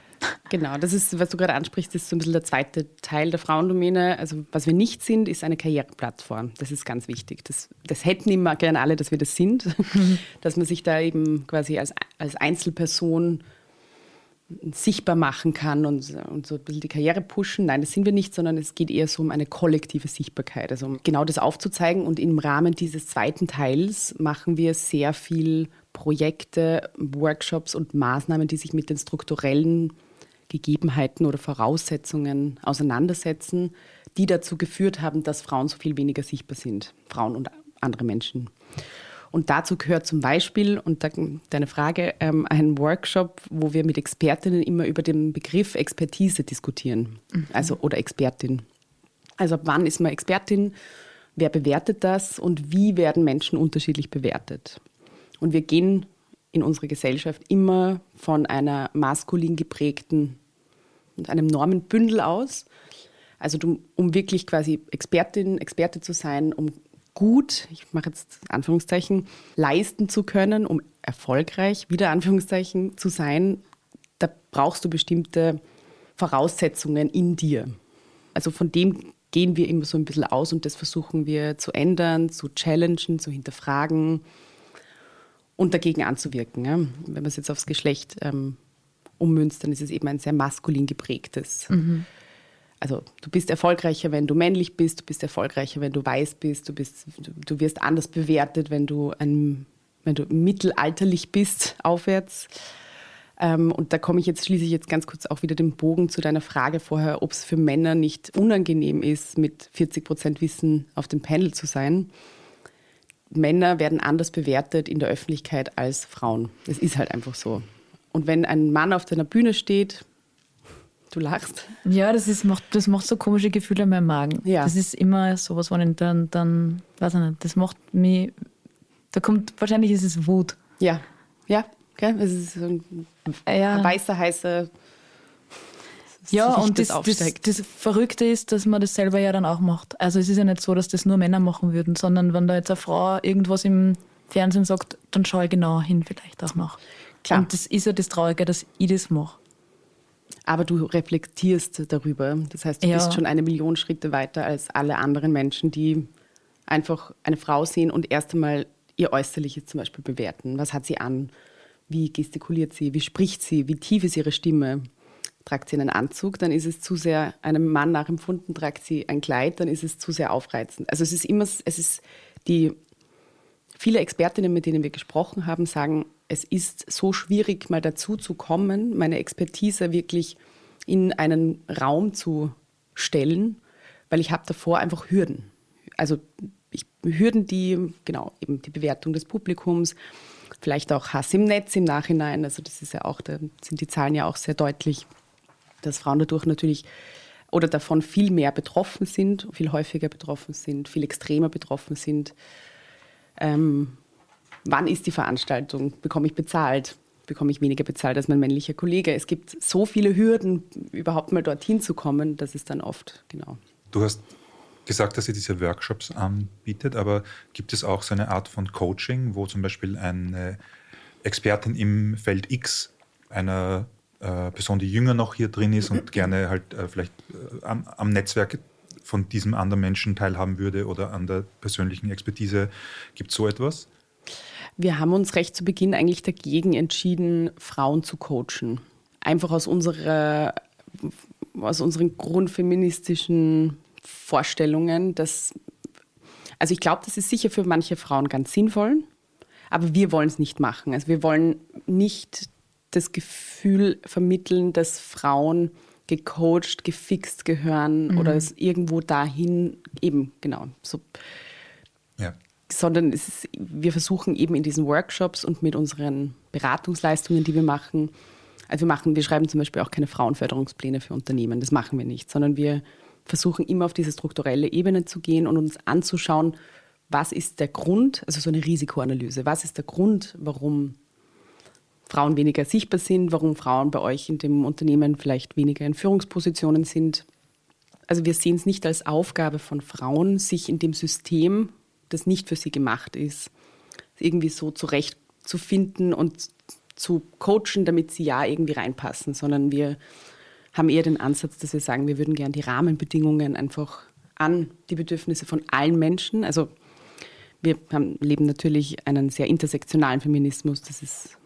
Genau, das ist, was du gerade ansprichst, ist so ein bisschen der zweite Teil der Frauendomäne. Also was wir nicht sind, ist eine Karriereplattform. Das ist ganz wichtig. Das, das hätten immer gerne alle, dass wir das sind. Dass man sich da eben quasi als, als Einzelperson sichtbar machen kann und, und so ein bisschen die Karriere pushen. Nein, das sind wir nicht, sondern es geht eher so um eine kollektive Sichtbarkeit. Also um genau das aufzuzeigen. Und im Rahmen dieses zweiten Teils machen wir sehr viel Projekte, Workshops und Maßnahmen, die sich mit den strukturellen Gegebenheiten oder Voraussetzungen auseinandersetzen, die dazu geführt haben, dass Frauen so viel weniger sichtbar sind. Frauen und andere Menschen. Und dazu gehört zum Beispiel, und da, deine Frage, ähm, ein Workshop, wo wir mit Expertinnen immer über den Begriff Expertise diskutieren. Mhm. Also, oder Expertin. Also, ab wann ist man Expertin? Wer bewertet das? Und wie werden Menschen unterschiedlich bewertet? Und wir gehen in unserer Gesellschaft immer von einer maskulin geprägten und einem Normenbündel aus. Also um wirklich quasi Expertin, Experte zu sein, um gut, ich mache jetzt Anführungszeichen, leisten zu können, um erfolgreich, wieder Anführungszeichen, zu sein, da brauchst du bestimmte Voraussetzungen in dir. Also von dem gehen wir immer so ein bisschen aus und das versuchen wir zu ändern, zu challengen, zu hinterfragen und dagegen anzuwirken. Ja. Wenn man es jetzt aufs Geschlecht ähm, ummünzt, dann ist es eben ein sehr maskulin geprägtes. Mhm also du bist erfolgreicher, wenn du männlich bist, du bist erfolgreicher, wenn du weiß bist, du, bist, du, du wirst anders bewertet, wenn du, ein, wenn du mittelalterlich bist, aufwärts. Ähm, und da komme ich jetzt, schließe ich jetzt ganz kurz auch wieder den Bogen zu deiner Frage vorher, ob es für Männer nicht unangenehm ist, mit 40 Prozent Wissen auf dem Panel zu sein. Männer werden anders bewertet in der Öffentlichkeit als Frauen. Es ist halt einfach so. Und wenn ein Mann auf deiner Bühne steht, Du lachst. Ja, das, ist, macht, das macht so komische Gefühle in meinem Magen. Ja. Das ist immer sowas, wenn ich dann, dann, weiß ich nicht, das macht mich, da kommt, wahrscheinlich ist es Wut. Ja, ja, okay. es ist ein, ja. weißer, heißer ja, und das, das, das, Verrückte ist, dass man das selber ja dann auch macht. Also es ist ja nicht so, dass das nur Männer machen würden, sondern wenn da jetzt eine Frau irgendwas im Fernsehen sagt, dann schaue ich genauer hin vielleicht auch noch. Klar. Und das ist ja das Traurige, dass ich das mache aber du reflektierst darüber. Das heißt, du ja. bist schon eine Million Schritte weiter als alle anderen Menschen, die einfach eine Frau sehen und erst einmal ihr Äußerliches zum Beispiel bewerten. Was hat sie an? Wie gestikuliert sie? Wie spricht sie? Wie tief ist ihre Stimme? Tragt sie einen Anzug, dann ist es zu sehr einem Mann nachempfunden, tragt sie ein Kleid, dann ist es zu sehr aufreizend. Also es ist immer, es ist die, viele Expertinnen, mit denen wir gesprochen haben, sagen, es ist so schwierig, mal dazu zu kommen, meine Expertise wirklich in einen Raum zu stellen, weil ich habe davor einfach Hürden. Also ich, Hürden, die, genau, eben die Bewertung des Publikums, vielleicht auch Hass im Netz im Nachhinein. Also das ist ja auch, da sind die Zahlen ja auch sehr deutlich, dass Frauen dadurch natürlich oder davon viel mehr betroffen sind, viel häufiger betroffen sind, viel extremer betroffen sind. Ähm, wann ist die Veranstaltung, bekomme ich bezahlt, bekomme ich weniger bezahlt als mein männlicher Kollege. Es gibt so viele Hürden, überhaupt mal dorthin zu kommen, dass es dann oft, genau. Du hast gesagt, dass ihr diese Workshops anbietet, aber gibt es auch so eine Art von Coaching, wo zum Beispiel eine Expertin im Feld X einer äh, Person, die jünger noch hier drin ist und gerne halt äh, vielleicht äh, am, am Netzwerk von diesem anderen Menschen teilhaben würde oder an der persönlichen Expertise. Gibt es so etwas? Wir haben uns recht zu Beginn eigentlich dagegen entschieden, Frauen zu coachen. Einfach aus, unserer, aus unseren grundfeministischen Vorstellungen, dass, also ich glaube, das ist sicher für manche Frauen ganz sinnvoll, aber wir wollen es nicht machen. Also wir wollen nicht das Gefühl vermitteln, dass Frauen gecoacht, gefixt gehören mhm. oder es irgendwo dahin eben, genau, so. Ja sondern ist, wir versuchen eben in diesen Workshops und mit unseren Beratungsleistungen, die wir machen, also wir machen, wir schreiben zum Beispiel auch keine Frauenförderungspläne für Unternehmen, das machen wir nicht, sondern wir versuchen immer auf diese strukturelle Ebene zu gehen und uns anzuschauen, was ist der Grund, also so eine Risikoanalyse, was ist der Grund, warum Frauen weniger sichtbar sind, warum Frauen bei euch in dem Unternehmen vielleicht weniger in Führungspositionen sind. Also wir sehen es nicht als Aufgabe von Frauen, sich in dem System das nicht für sie gemacht ist, irgendwie so zurechtzufinden und zu coachen, damit sie ja irgendwie reinpassen, sondern wir haben eher den Ansatz, dass wir sagen, wir würden gerne die Rahmenbedingungen einfach an die Bedürfnisse von allen Menschen, also wir haben, leben natürlich einen sehr intersektionalen Feminismus, das ist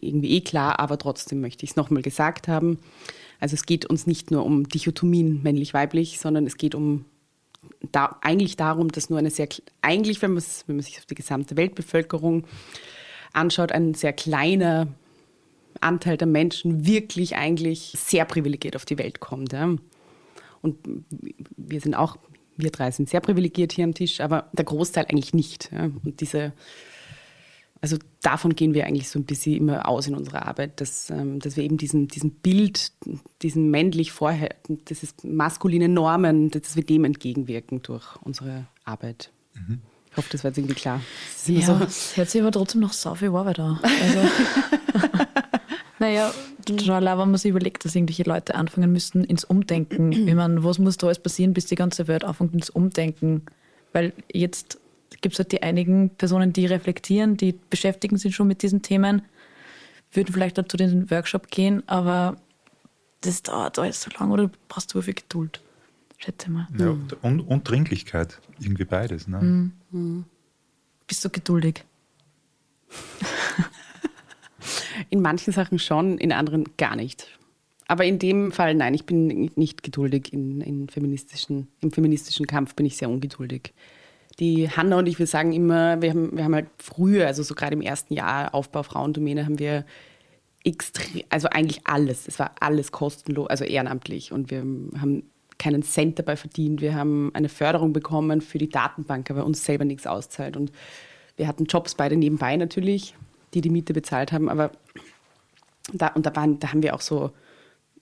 irgendwie eh klar, aber trotzdem möchte ich es nochmal gesagt haben. Also es geht uns nicht nur um Dichotomien männlich-weiblich, sondern es geht um da, eigentlich darum, dass nur eine sehr, eigentlich, wenn, wenn man sich die gesamte Weltbevölkerung anschaut, ein sehr kleiner Anteil der Menschen wirklich eigentlich sehr privilegiert auf die Welt kommt. Ja. Und wir sind auch, wir drei sind sehr privilegiert hier am Tisch, aber der Großteil eigentlich nicht. Ja. Und diese also davon gehen wir eigentlich so ein bisschen immer aus in unserer Arbeit, dass, ähm, dass wir eben diesen, diesen Bild, diesen männlich vorher, das ist maskuline Normen, dass wir dem entgegenwirken durch unsere Arbeit. Mhm. Ich hoffe, das war jetzt irgendwie klar. Ja, so. es hört sich aber trotzdem noch so viel Arbeit an. Also, naja, total auch, wenn man sich überlegt, dass irgendwelche Leute anfangen müssten ins Umdenken. Ich meine, was muss da alles passieren, bis die ganze Welt anfängt ins Umdenken? Weil jetzt gibt es halt die einigen Personen, die reflektieren, die beschäftigen sich schon mit diesen Themen, würden vielleicht dazu den Workshop gehen, aber das dauert alles so lange oder du brauchst so viel Geduld, schätze mal. Ja, und, und Dringlichkeit, irgendwie beides. Ne? Mhm. Mhm. Bist du geduldig? in manchen Sachen schon, in anderen gar nicht. Aber in dem Fall nein, ich bin nicht geduldig. In, in feministischen, Im feministischen Kampf bin ich sehr ungeduldig die Hanna und ich, wir sagen immer, wir haben, wir haben halt früher, also so gerade im ersten Jahr Aufbau Frauendomäne, haben wir extrem, also eigentlich alles, es war alles kostenlos, also ehrenamtlich und wir haben keinen Cent dabei verdient. Wir haben eine Förderung bekommen für die Datenbank, aber uns selber nichts auszahlt. Und wir hatten Jobs beide nebenbei natürlich, die die Miete bezahlt haben, aber da, und da, waren, da haben wir auch so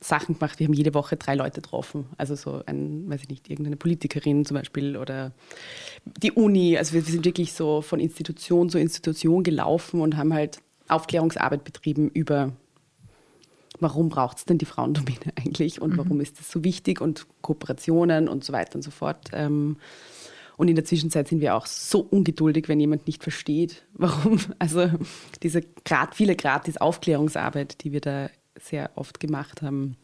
Sachen gemacht. Wir haben jede Woche drei Leute getroffen. Also so ein, weiß ich nicht, irgendeine Politikerin zum Beispiel oder die Uni. Also wir, wir sind wirklich so von Institution zu Institution gelaufen und haben halt Aufklärungsarbeit betrieben über warum braucht es denn die Frauendomäne eigentlich und mhm. warum ist das so wichtig und Kooperationen und so weiter und so fort. Ähm, und in der Zwischenzeit sind wir auch so ungeduldig, wenn jemand nicht versteht, warum. Also diese grad, viele gratis Aufklärungsarbeit, die wir da sehr oft gemacht haben,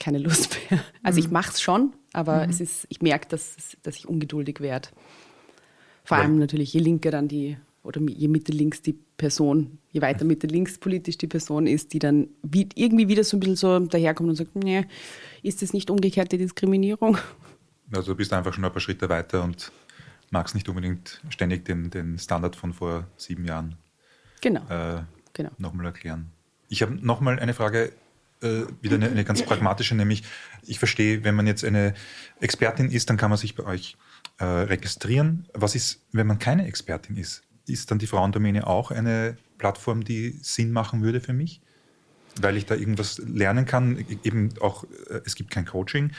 keine Lust mehr. Also mhm. ich mache es schon, aber mhm. es ist, ich merke, dass, dass ich ungeduldig werde. Vor allem natürlich, je linker dann die, oder je mitte-links die Person, je weiter mitte-links politisch die Person ist, die dann wie, irgendwie wieder so ein bisschen so daherkommt und sagt, nee, ist das nicht umgekehrte Diskriminierung? Also du bist einfach schon ein paar Schritte weiter und magst nicht unbedingt ständig den, den Standard von vor sieben Jahren genau. Äh, genau. nochmal erklären. Ich habe nochmal eine Frage, äh, wieder eine, eine, ganz pragmatische, nämlich ich verstehe, wenn man jetzt eine Expertin ist, dann kann man sich bei euch äh, registrieren. Was ist, wenn man keine Expertin ist? Ist dann die Frauendomäne auch eine Plattform, die Sinn machen würde für mich? Weil ich da irgendwas lernen kann. Eben auch, äh, es gibt kein Coaching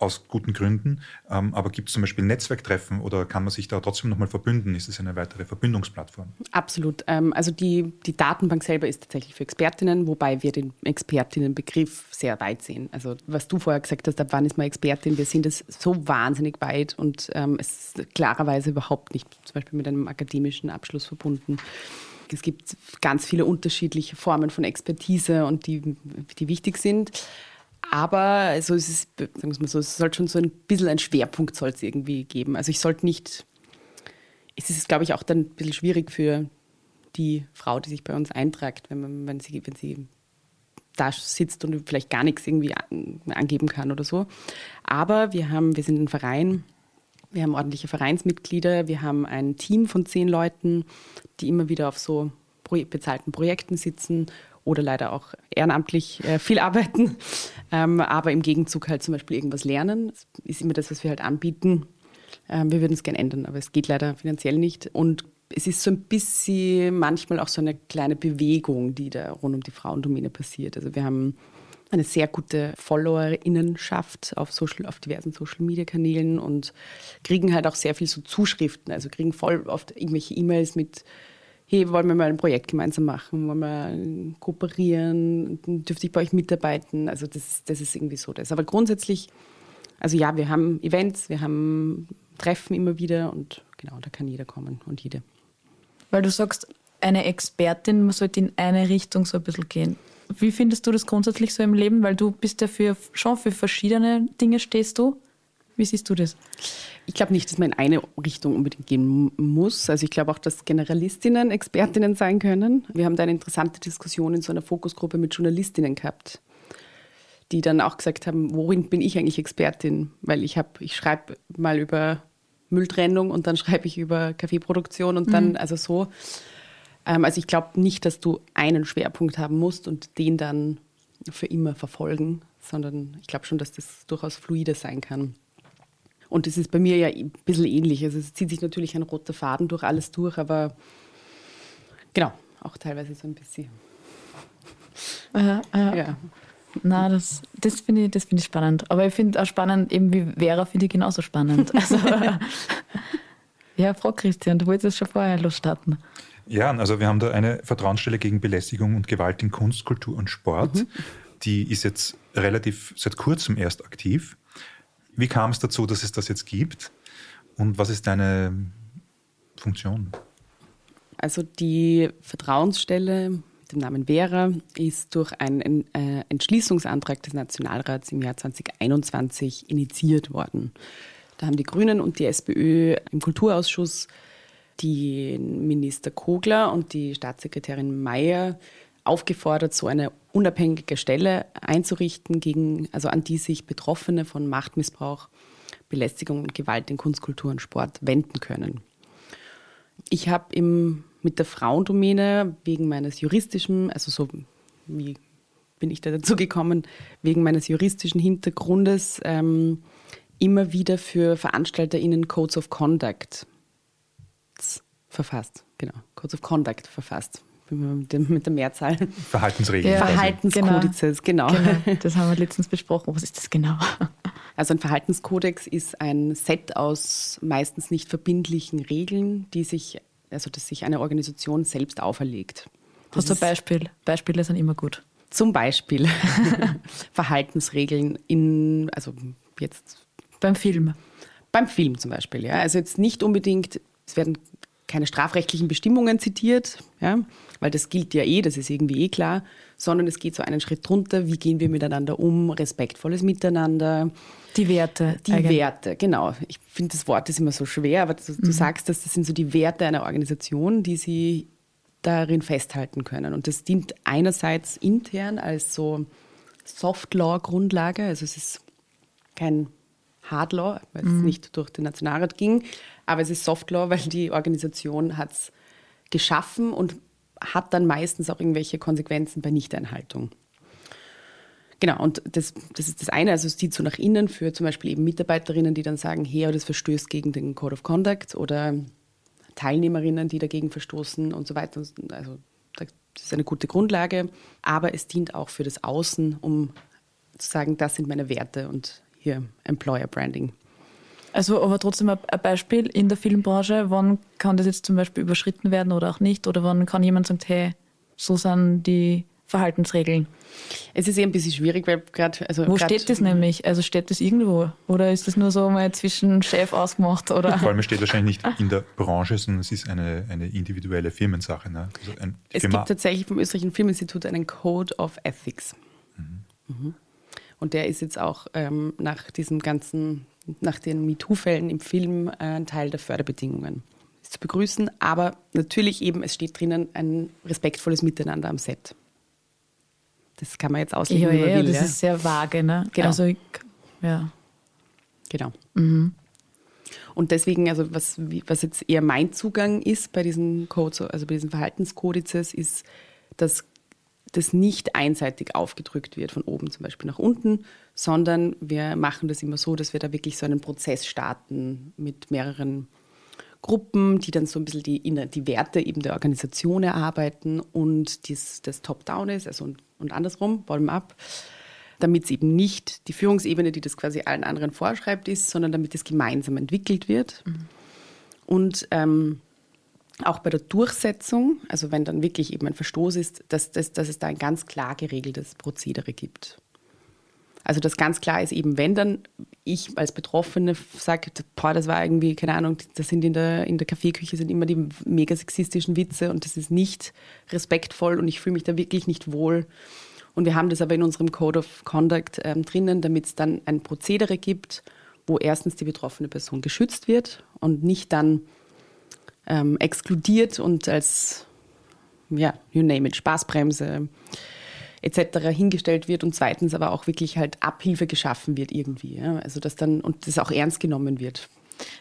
aus guten Gründen, ähm, aber gibt es zum Beispiel Netzwerktreffen oder kann man sich da trotzdem nochmal verbünden? Ist es eine weitere Verbündungsplattform? Absolut. Ähm, also die, die Datenbank selber ist tatsächlich für Expertinnen, wobei wir den Expertinnenbegriff sehr weit sehen. Also was du vorher gesagt hast, ab wann ist man Expertin? Wir sind es so wahnsinnig weit und ähm, es ist klarerweise überhaupt nicht zum Beispiel mit einem akademischen Abschluss verbunden. Es gibt ganz viele unterschiedliche Formen von Expertise und die, die wichtig sind. Aber also es ist, sagen wir mal so, es sollte schon so ein bisschen ein Schwerpunkt soll es irgendwie geben. Also ich sollte nicht, es ist, glaube ich, auch dann ein bisschen schwierig für die Frau, die sich bei uns eintragt, wenn, man, wenn, sie, wenn sie da sitzt und vielleicht gar nichts irgendwie angeben kann oder so. Aber wir haben, wir sind ein Verein, wir haben ordentliche Vereinsmitglieder, wir haben ein Team von zehn Leuten, die immer wieder auf so bezahlten Projekten sitzen oder leider auch ehrenamtlich äh, viel arbeiten, ähm, aber im Gegenzug halt zum Beispiel irgendwas lernen. Das ist immer das, was wir halt anbieten. Ähm, wir würden es gerne ändern, aber es geht leider finanziell nicht. Und es ist so ein bisschen manchmal auch so eine kleine Bewegung, die da rund um die Frauendomäne passiert. Also wir haben eine sehr gute Followerinnenschaft auf, Social, auf diversen Social-Media-Kanälen und kriegen halt auch sehr viel so Zuschriften, also kriegen voll oft irgendwelche E-Mails mit hey, wollen wir mal ein Projekt gemeinsam machen, wollen wir kooperieren, dürfte ich bei euch mitarbeiten? Also das, das ist irgendwie so das. Aber grundsätzlich, also ja, wir haben Events, wir haben Treffen immer wieder und genau, da kann jeder kommen und jede. Weil du sagst, eine Expertin sollte in eine Richtung so ein bisschen gehen. Wie findest du das grundsätzlich so im Leben? Weil du bist ja für, schon für verschiedene Dinge stehst du. Wie siehst du das? Ich glaube nicht, dass man in eine Richtung unbedingt gehen muss. Also ich glaube auch, dass Generalistinnen Expertinnen sein können. Wir haben da eine interessante Diskussion in so einer Fokusgruppe mit Journalistinnen gehabt, die dann auch gesagt haben, worin bin ich eigentlich Expertin? Weil ich habe, ich schreibe mal über Mülltrennung und dann schreibe ich über Kaffeeproduktion und dann, mhm. also so. Ähm, also ich glaube nicht, dass du einen Schwerpunkt haben musst und den dann für immer verfolgen, sondern ich glaube schon, dass das durchaus fluide sein kann. Und das ist bei mir ja ein bisschen ähnlich. Also es zieht sich natürlich ein roter Faden durch alles durch, aber genau, auch teilweise so ein bisschen. Äh, äh, ja. Na, das, das finde ich, find ich spannend. Aber ich finde auch spannend, eben wie Vera finde ich genauso spannend. Also, ja, Frau Christian, du wolltest schon vorher losstarten. Ja, also wir haben da eine Vertrauensstelle gegen Belästigung und Gewalt in Kunst, Kultur und Sport. Mhm. Die ist jetzt relativ seit kurzem erst aktiv. Wie kam es dazu, dass es das jetzt gibt? Und was ist deine Funktion? Also die Vertrauensstelle mit dem Namen Vera ist durch einen äh, Entschließungsantrag des Nationalrats im Jahr 2021 initiiert worden. Da haben die Grünen und die SPÖ im Kulturausschuss die Minister Kogler und die Staatssekretärin Mayer aufgefordert, so eine unabhängige Stelle einzurichten, gegen, also an die sich Betroffene von Machtmissbrauch, Belästigung und Gewalt in Kunst, Kultur und Sport wenden können. Ich habe mit der Frauendomäne wegen meines juristischen, also so wie bin ich da dazu gekommen, wegen meines juristischen Hintergrundes ähm, immer wieder für VeranstalterInnen Codes of Conduct verfasst. Genau, Codes of Conduct verfasst mit, der Mehrzahl. Verhaltensregeln. Ja, Verhaltenskodizes, genau. genau. genau. Das haben wir letztens besprochen. Was ist das genau? Also ein Verhaltenskodex ist ein Set aus meistens nicht verbindlichen Regeln, die sich, also das sich eine Organisation selbst auferlegt. Das Hast du ein Beispiel? Beispiele sind immer gut. Zum Beispiel Verhaltensregeln in, also jetzt. Beim Film. Beim Film zum Beispiel, ja. Also jetzt nicht unbedingt, es werden keine strafrechtlichen Bestimmungen zitiert, ja, weil das gilt ja eh, das ist irgendwie eh klar, sondern es geht so einen Schritt drunter, wie gehen wir miteinander um, respektvolles Miteinander. Die Werte. Die eigentlich. Werte, genau. Ich finde, das Wort ist immer so schwer, aber du, du mhm. sagst, dass das sind so die Werte einer Organisation, die sie darin festhalten können. Und das dient einerseits intern als so Soft-Law-Grundlage, also es ist kein Hard Law, weil es mhm. nicht durch den Nationalrat ging, aber es ist Soft Law, weil die Organisation hat es geschaffen und hat dann meistens auch irgendwelche Konsequenzen bei Nichteinhaltung. Genau, und das, das ist das eine, also es zieht so nach innen für zum Beispiel eben Mitarbeiterinnen, die dann sagen, hey, das verstößt gegen den Code of Conduct oder Teilnehmerinnen, die dagegen verstoßen und so weiter. Also das ist eine gute Grundlage, aber es dient auch für das Außen, um zu sagen, das sind meine Werte und hier Employer Branding. Also aber trotzdem ein Beispiel in der Filmbranche, wann kann das jetzt zum Beispiel überschritten werden oder auch nicht? Oder wann kann jemand sagen, hey, so sind die Verhaltensregeln? Es ist eh ein bisschen schwierig, weil gerade. Also Wo steht das nämlich? Also steht das irgendwo? Oder ist das nur so mal zwischen Chef ausgemacht? Oder? Vor allem steht wahrscheinlich nicht in der Branche, sondern es ist eine, eine individuelle Firmensache. Ne? Also ein es Firma gibt tatsächlich vom Österreichischen Filminstitut einen Code of Ethics. Mhm. Mhm. Und der ist jetzt auch ähm, nach diesem ganzen, nach den MeToo-Fällen im Film äh, ein Teil der Förderbedingungen. Ist zu begrüßen, aber natürlich eben, es steht drinnen ein respektvolles Miteinander am Set. Das kann man jetzt auslegen, ja, wie man ja, will. Das ja. ist sehr vage, ne? Genau. Also ich, ja. Genau. Mhm. Und deswegen, also was, was jetzt eher mein Zugang ist bei diesen Codes, also bei diesen Verhaltenskodizes, ist, dass das nicht einseitig aufgedrückt wird, von oben zum Beispiel nach unten, sondern wir machen das immer so, dass wir da wirklich so einen Prozess starten mit mehreren Gruppen, die dann so ein bisschen die, die Werte eben der Organisation erarbeiten und dies, das Top-Down ist, also und, und andersrum, Bottom-up, damit es eben nicht die Führungsebene, die das quasi allen anderen vorschreibt, ist, sondern damit es gemeinsam entwickelt wird. Mhm. Und ähm, auch bei der Durchsetzung, also wenn dann wirklich eben ein Verstoß ist, dass, dass, dass es da ein ganz klar geregeltes Prozedere gibt. Also das ganz klar ist eben, wenn dann ich als Betroffene sage, boah, das war irgendwie, keine Ahnung, das sind in der, in der Kaffeeküche sind immer die mega sexistischen Witze und das ist nicht respektvoll und ich fühle mich da wirklich nicht wohl. Und wir haben das aber in unserem Code of Conduct ähm, drinnen, damit es dann ein Prozedere gibt, wo erstens die betroffene Person geschützt wird und nicht dann ähm, exkludiert und als, ja, you name it, Spaßbremse etc. hingestellt wird und zweitens aber auch wirklich halt Abhilfe geschaffen wird irgendwie. Ja? Also dass dann und das auch ernst genommen wird.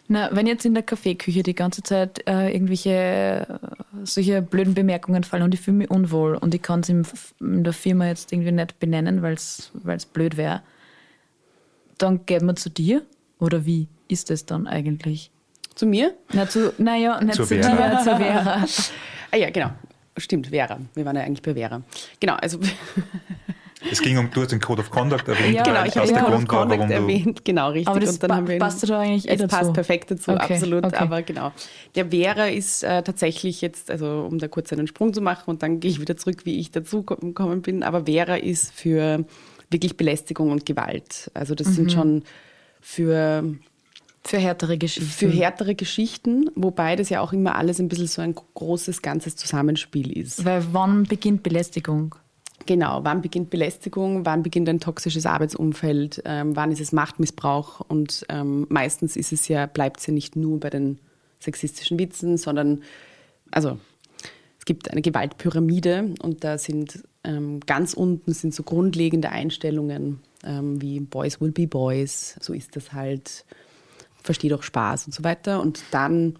Na, wenn jetzt in der Kaffeeküche die ganze Zeit äh, irgendwelche äh, solche blöden Bemerkungen fallen und ich fühle mich unwohl und ich kann es in der Firma jetzt irgendwie nicht benennen, weil es blöd wäre, dann geht man zu dir oder wie ist es dann eigentlich? Zu mir? Na, zu, naja, nicht Zur zu Vera. dir, zu Vera. Ah ja, genau. Stimmt, Vera. Wir waren ja eigentlich bei Vera. Genau, also Es ging um, du hast den Code of Conduct erwähnt, Ja, genau, ich habe der den Code of Conduct erwähnt, genau, richtig. Aber das und dann pa- haben wir ihn- passt da eigentlich eh es dazu. passt perfekt dazu, Okay, absolut. okay. Aber genau. Der Vera ist äh, tatsächlich jetzt, also um da kurz einen Sprung zu machen und dann gehe ich wieder zurück, wie ich dazu gekommen bin. Aber Vera ist für wirklich Belästigung und Gewalt. Also das Mhm. sind schon für Für härtere Geschichten. für härtere Geschichten, wobei das ja auch immer alles ein bisschen so ein großes, ganzes Zusammenspiel ist. Weil wann beginnt Belästigung? Genau, wann beginnt Belästigung, wann beginnt ein toxisches Arbeitsumfeld, ähm, wann ist es Machtmissbrauch und ähm, meistens ist es ja, bleibt es ja nicht nur bei den sexistischen Witzen, sondern also es gibt eine Gewaltpyramide und da sind ähm, ganz unten sind so grundlegende Einstellungen ähm, wie Boys will be Boys, so ist das halt, versteht auch Spaß und so weiter und dann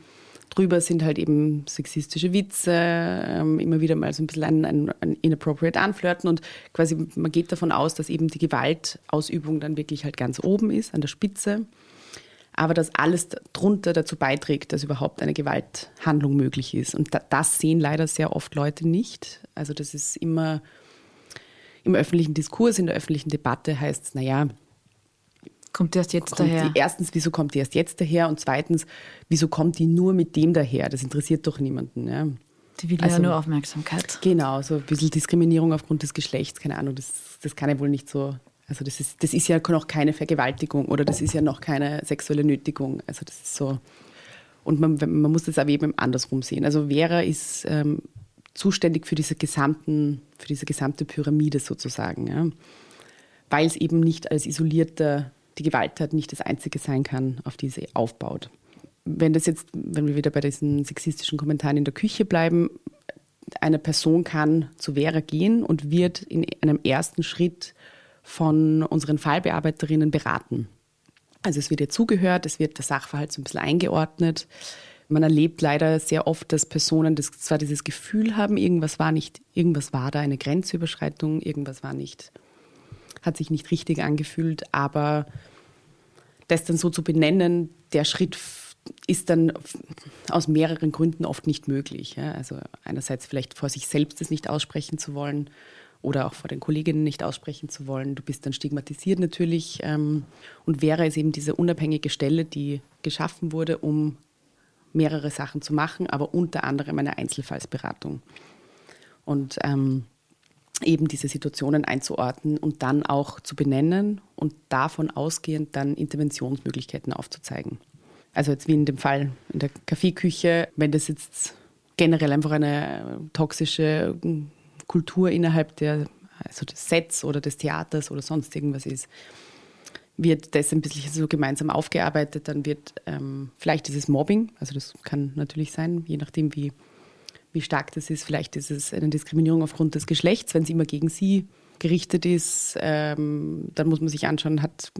drüber sind halt eben sexistische Witze, ähm, immer wieder mal so ein bisschen ein, ein, ein inappropriate Anflirten und quasi man geht davon aus, dass eben die Gewaltausübung dann wirklich halt ganz oben ist, an der Spitze, aber dass alles drunter dazu beiträgt, dass überhaupt eine Gewalthandlung möglich ist. Und da, das sehen leider sehr oft Leute nicht. Also das ist immer im öffentlichen Diskurs, in der öffentlichen Debatte heißt es, naja, Kommt erst jetzt daher? die, erstens, wieso kommt die erst jetzt daher? Und zweitens, wieso kommt die nur mit dem daher? Das interessiert doch niemanden. Ja. Die will Also- ja nur Aufmerksamkeit. Genau, so ein bisschen Diskriminierung aufgrund des Geschlechts, keine Ahnung, das, das kann ja wohl nicht so. Also das ist, das ist ja noch keine Vergewaltigung oder das ist ja noch keine sexuelle Nötigung. Also das ist so. Und man, man muss das aber eben andersrum sehen. Also Vera ist ähm, zuständig für diese gesamten, für diese gesamte Pyramide sozusagen, ja. weil es eben nicht als isolierter, die Gewalttat nicht das Einzige sein kann, auf die sie aufbaut. Wenn das jetzt, wenn wir wieder bei diesen sexistischen Kommentaren in der Küche bleiben, eine Person kann zu Vera gehen und wird in einem ersten Schritt von unseren Fallbearbeiterinnen beraten. Also es wird ihr zugehört, es wird der Sachverhalt so ein bisschen eingeordnet. Man erlebt leider sehr oft, dass Personen das, zwar dieses Gefühl haben, irgendwas war nicht, irgendwas war da eine Grenzüberschreitung, irgendwas war nicht, hat sich nicht richtig angefühlt, aber das dann so zu benennen, der Schritt ist dann aus mehreren Gründen oft nicht möglich. Ja? Also einerseits vielleicht vor sich selbst es nicht aussprechen zu wollen oder auch vor den Kolleginnen nicht aussprechen zu wollen. Du bist dann stigmatisiert natürlich. Ähm, und Vera ist eben diese unabhängige Stelle, die geschaffen wurde, um mehrere Sachen zu machen, aber unter anderem eine Einzelfallsberatung. Und ähm, eben diese Situationen einzuordnen und dann auch zu benennen und davon ausgehend dann Interventionsmöglichkeiten aufzuzeigen. Also jetzt wie in dem Fall in der Kaffeeküche, wenn das jetzt generell einfach eine toxische Kultur innerhalb der, also des Sets oder des Theaters oder sonst irgendwas ist, wird das ein bisschen so gemeinsam aufgearbeitet, dann wird ähm, vielleicht ist es Mobbing, also das kann natürlich sein, je nachdem wie, wie stark das ist, vielleicht ist es eine Diskriminierung aufgrund des Geschlechts, wenn es immer gegen sie gerichtet ist, ähm, dann muss man sich anschauen, hat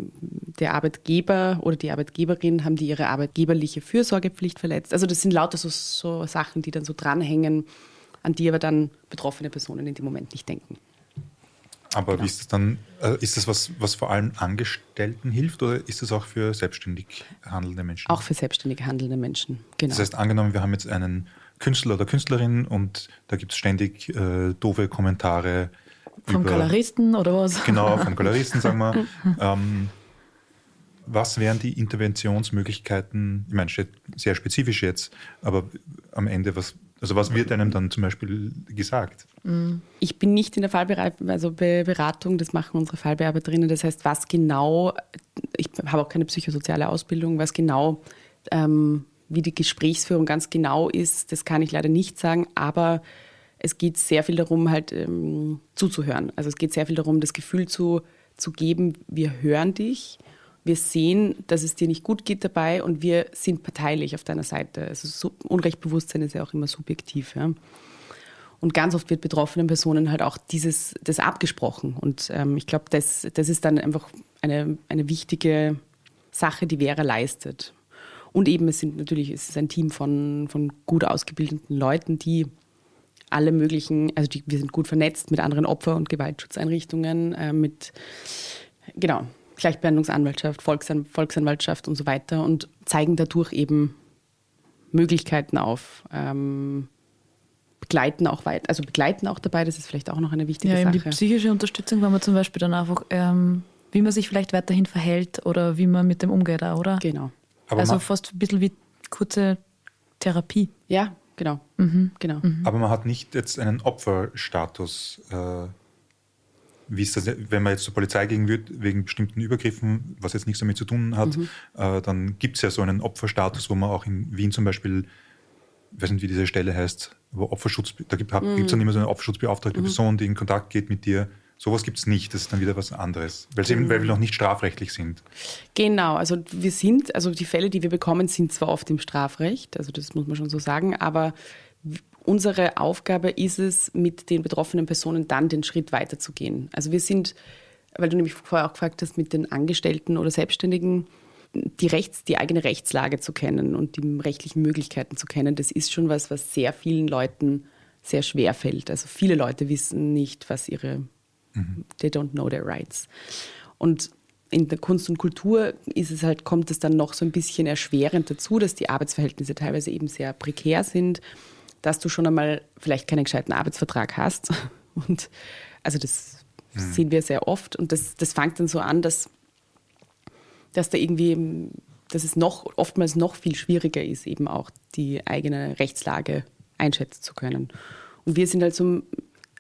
der Arbeitgeber oder die Arbeitgeberin, haben die ihre arbeitgeberliche Fürsorgepflicht verletzt. Also das sind lauter so, so Sachen, die dann so dranhängen, an die aber dann betroffene Personen in dem Moment nicht denken. Aber wie ist das dann, äh, ist das was, was vor allem Angestellten hilft oder ist das auch für selbstständig handelnde Menschen? Auch für selbstständig handelnde Menschen, genau. Das heißt, angenommen, wir haben jetzt einen Künstler oder Künstlerin und da gibt es ständig äh, doofe Kommentare. Vom über- Galeristen oder was? Genau, vom Galeristen, sagen wir. ähm, was wären die Interventionsmöglichkeiten? Ich meine, steht sehr spezifisch jetzt, aber am Ende, was, also was wird einem dann zum Beispiel gesagt? Ich bin nicht in der Fallberatung, also Be- Beratung, das machen unsere Fallbearbeiterinnen. Das heißt, was genau, ich habe auch keine psychosoziale Ausbildung, was genau, ähm, wie die Gesprächsführung ganz genau ist, das kann ich leider nicht sagen, aber es geht sehr viel darum, halt ähm, zuzuhören. Also es geht sehr viel darum, das Gefühl zu, zu geben, wir hören dich, wir sehen, dass es dir nicht gut geht dabei und wir sind parteilich auf deiner Seite. Also so, Unrechtbewusstsein ist ja auch immer subjektiv. Ja. Und ganz oft wird betroffenen Personen halt auch dieses, das abgesprochen. Und ähm, ich glaube, das, das ist dann einfach eine, eine wichtige Sache, die Vera leistet. Und eben, es sind natürlich, es ist ein Team von, von gut ausgebildeten Leuten, die alle möglichen, also die, wir sind gut vernetzt mit anderen Opfer- und Gewaltschutzeinrichtungen, äh, mit, genau, Gleichbehandlungsanwaltschaft, Volksan Volksanwaltschaft und so weiter und zeigen dadurch eben Möglichkeiten auf. Ähm, begleiten auch weit, also begleiten auch dabei, das ist vielleicht auch noch eine wichtige ja, Sache. Die psychische Unterstützung, wenn man zum Beispiel dann einfach, ähm, wie man sich vielleicht weiterhin verhält oder wie man mit dem umgeht, auch, oder? Genau. Aber also man- fast ein bisschen wie kurze Therapie. Ja, genau. Mhm. genau. Aber man hat nicht jetzt einen Opferstatus. Äh, wie ist das, wenn man jetzt zur Polizei gehen würde, wegen bestimmten Übergriffen, was jetzt nichts damit zu tun hat, äh, dann gibt es ja so einen Opferstatus, wo man auch in Wien zum Beispiel, ich weiß nicht, wie diese Stelle heißt, wo Opferschutz, da gibt es dann immer so eine Opferschutzbeauftragte Person, die in Kontakt geht mit dir. Sowas gibt es nicht, das ist dann wieder was anderes, weil, eben, weil wir noch nicht strafrechtlich sind. Genau, also wir sind, also die Fälle, die wir bekommen, sind zwar oft im Strafrecht, also das muss man schon so sagen, aber unsere Aufgabe ist es, mit den betroffenen Personen dann den Schritt weiterzugehen. Also wir sind, weil du nämlich vorher auch gefragt hast, mit den Angestellten oder Selbstständigen, die, Rechts, die eigene Rechtslage zu kennen und die rechtlichen Möglichkeiten zu kennen, das ist schon was, was sehr vielen Leuten sehr schwer fällt. Also viele Leute wissen nicht, was ihre, they don't know their rights. Und in der Kunst und Kultur ist es halt, kommt es dann noch so ein bisschen erschwerend dazu, dass die Arbeitsverhältnisse teilweise eben sehr prekär sind, dass du schon einmal vielleicht keinen gescheiten Arbeitsvertrag hast. Und also das sehen wir sehr oft. Und das, das fängt dann so an, dass, dass da irgendwie, dass es noch oftmals noch viel schwieriger ist, eben auch die eigene Rechtslage einschätzen zu können. Und wir sind halt so,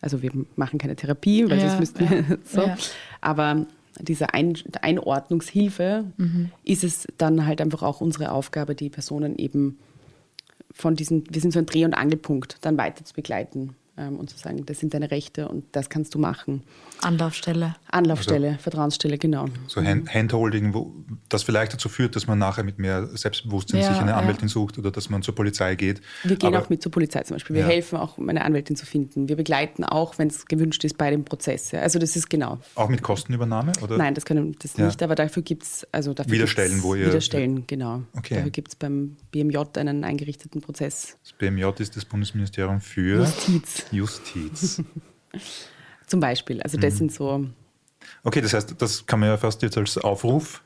also wir machen keine Therapie, weil Ja, sonst müssten wir ja, so. ja. Aber diese Ein Einordnungshilfe ist es dann halt einfach auch unsere Aufgabe, die Personen eben von diesen, wir sind so ein Dreh- und Angelpunkt, dann weiter zu begleiten ähm, und zu sagen, das sind deine Rechte und das kannst du machen. Anlaufstelle. Anlaufstelle, Vertrauensstelle, genau. So Hand Handholding, wo das vielleicht dazu führt, dass man nachher mit mehr Selbstbewusstsein Ja, sich eine ja. Anwältin sucht oder dass man zur Polizei geht. Wir gehen Aber- auch mit zur Polizei zum Beispiel. Wir Ja. helfen auch, um eine Anwältin zu finden. Wir begleiten auch, wenn es gewünscht ist, bei dem Prozess. Ja. Also das ist genau. Auch mit Kostenübernahme? Oder? Nein, das können das Ja. nicht, aber dafür gibt es also dafür Wieder gibt's Stellen, wo ihr- Wieder Stellen, genau. Okay. Dafür gibt es beim BMJ einen eingerichteten Prozess. Das BMJ ist das Bundesministerium für Justiz Justiz. zum Beispiel. Also Mhm. das sind so, Okay, das heißt, das kann man ja fast jetzt als Aufruf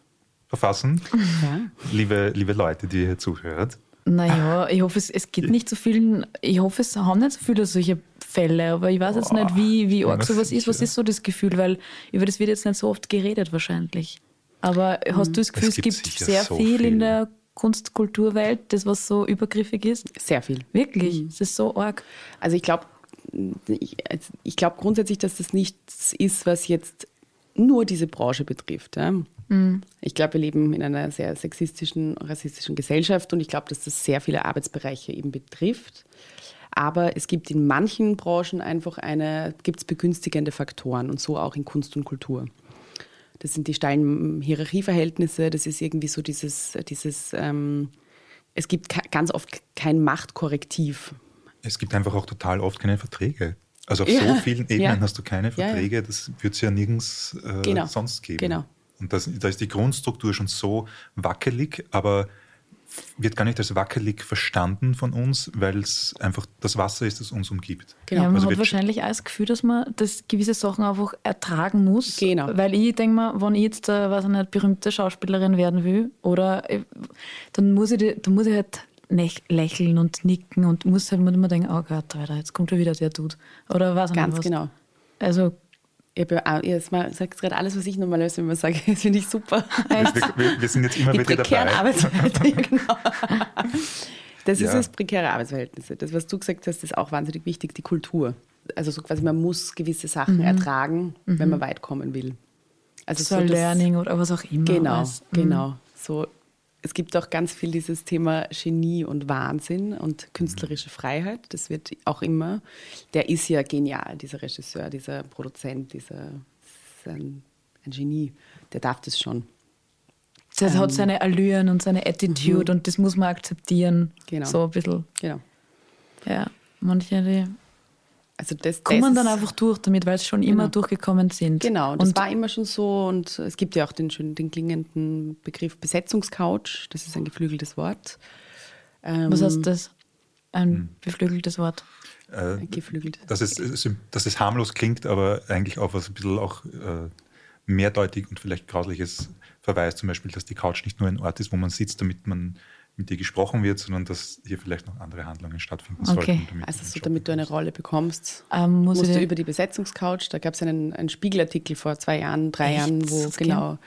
verfassen. ja. Liebe, liebe Leute, die hier zuhört. Naja, ich hoffe, es, es geht nicht so vielen, ich hoffe, es haben nicht so viele solche Fälle, aber ich weiß jetzt nicht, wie, wie arg sowas ist. Was ist so das Gefühl? Weil über das wird jetzt nicht so oft geredet wahrscheinlich. Aber hast du das Gefühl, Es es gibt gibt, sicher sehr so viel viel. in der Kunst-Kulturwelt, das was so übergriffig ist? sehr viel. Wirklich? Es ist so arg. Also ich glaube, ich, ich glaube grundsätzlich, dass das nichts ist, was jetzt nur diese Branche betrifft. Ja. Ich glaube, wir leben in einer sehr sexistischen, rassistischen Gesellschaft und ich glaube, dass das sehr viele Arbeitsbereiche eben betrifft. Aber es gibt in manchen Branchen einfach eine, gibt es begünstigende Faktoren und so auch in Kunst und Kultur. Das sind die steilen Hierarchieverhältnisse, das ist irgendwie so dieses, dieses ähm, es gibt ganz oft kein Machtkorrektiv. Es gibt einfach auch total oft keine Verträge. Also auf Ja, so vielen Ebenen ja. hast du keine Ja, ja. Verträge, das wird es ja nirgends äh, Genau, sonst geben. genau. Und das, da ist die Grundstruktur schon so wackelig, aber wird gar nicht als wackelig verstanden von uns, weil es einfach das Wasser ist, das uns umgibt. Genau. Ja, man Also hat wahrscheinlich auch das Gefühl, dass man das gewisse Sachen einfach ertragen muss. Genau. Weil ich denke mal, wenn ich jetzt, äh, weiß ich nicht, berühmte Schauspielerin werden will, oder äh, dann muss ich, dann muss ich halt lächeln und nicken und muss halt immer denken, oh Gott, Alter, jetzt kommt schon wieder der Dude. Oder was Ganz was. genau. Also, Ich habe ja auch- ihr sagt gerade alles, was ich normalerweise immer sage. Das finde ich super. Wir, wir, wir sind jetzt immer Die prekären dabei. Arbeitsverhältnisse. genau. Das ist Ja. das prekäre Arbeitsverhältnisse. Das, was du gesagt hast, ist auch wahnsinnig wichtig, die Kultur. Also so quasi, man muss gewisse Sachen ertragen, wenn man weit kommen will. Also so so das- Learning oder was auch immer. Genau, alles. genau. So, es gibt auch ganz viel dieses Thema Genie und Wahnsinn und künstlerische Freiheit. Das wird auch immer. Der ist ja genial, dieser Regisseur, dieser Produzent, dieser ein, ein Genie. Der darf das schon. Das hat seine Allüren und seine Attitude und das muss man akzeptieren. Genau. So ein bisschen. Genau. Ja, manche, die Also das, kommen das dann ist- einfach durch damit, weil sie schon immer Genau. durchgekommen sind. Genau, das und war immer schon so und es gibt ja auch den schönen, den klingenden Begriff Besetzungscouch, das ist ein geflügeltes Wort. Ähm, was heißt das? Ein Hm. beflügeltes Wort. Äh, Geflügelt. dass, es, dass es harmlos klingt, aber eigentlich auf was ein bisschen auch äh, mehrdeutig und vielleicht grausliches verweist. Zum Beispiel, dass die Couch nicht nur ein Ort ist, wo man sitzt, damit man mit dir gesprochen wird, sondern dass hier vielleicht noch andere Handlungen stattfinden Okay. sollten. Damit Also so, damit du eine Rolle bekommst, Ähm, muss musst du über die Besetzungscouch, da gab es einen, einen Spiegelartikel vor zwei Jahren, drei Echt? Jahren, wo Okay. genau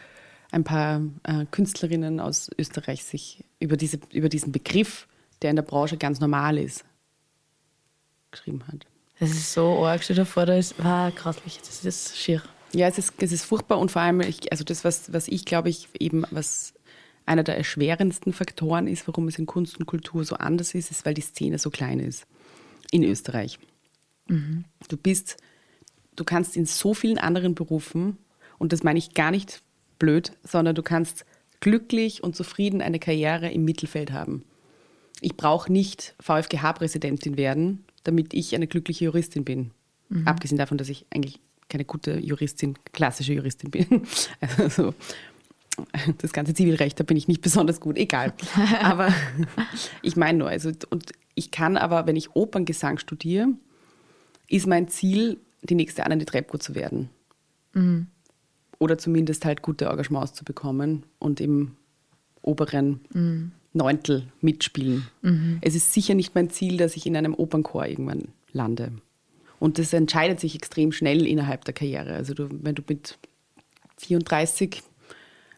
ein paar äh, Künstlerinnen aus Österreich sich über, diese, über diesen Begriff, der in der Branche ganz normal ist, geschrieben hat. Das ist so arg, stell dir vor, da ist, war grauslich, das ist schier. Ja, es ist, es ist furchtbar und vor allem, ich, also das, was, was ich glaube ich eben, was einer der erschwerendsten Faktoren ist, warum es in Kunst und Kultur so anders ist, ist, weil die Szene so klein ist in Österreich. Du bist, du kannst in so vielen anderen Berufen, und das meine ich gar nicht blöd, sondern du kannst glücklich und zufrieden eine Karriere im Mittelfeld haben. Ich brauche nicht VfGH-Präsidentin werden, damit ich eine glückliche Juristin bin. Abgesehen davon, dass ich eigentlich keine gute Juristin, klassische Juristin bin. Also, das ganze Zivilrecht, da bin ich nicht besonders gut, egal. Aber ich meine nur, also, und ich kann aber, wenn ich Operngesang studiere, ist mein Ziel, die nächste Anne die Treppko zu werden. Oder zumindest halt gute Engagements zu bekommen und im oberen Neuntel mitspielen. Es ist sicher nicht mein Ziel, dass ich in einem Opernchor irgendwann lande. Und das entscheidet sich extrem schnell innerhalb der Karriere. Also du, wenn du mit 34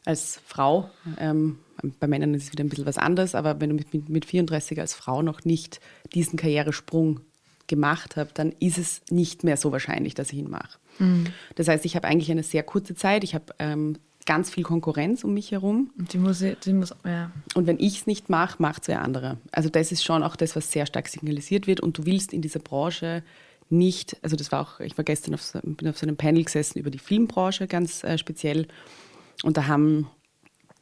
als Frau, ähm, bei Männern ist es wieder ein bisschen was anderes, aber wenn du mit, mit, mit 34 als Frau noch nicht diesen Karrieresprung gemacht habe, dann ist es nicht mehr so wahrscheinlich, dass ich ihn mache. Das heißt, ich habe eigentlich eine sehr kurze Zeit, ich habe ähm, ganz viel Konkurrenz um mich herum. Und die muss, ich, die muss, ja. Und wenn ich es nicht mache, macht es wer andere. Also das ist schon auch das, was sehr stark signalisiert wird. Und du willst in dieser Branche nicht, also das war auch, ich war gestern auf so, bin auf so einem Panel gesessen über die Filmbranche ganz äh, speziell. Und da haben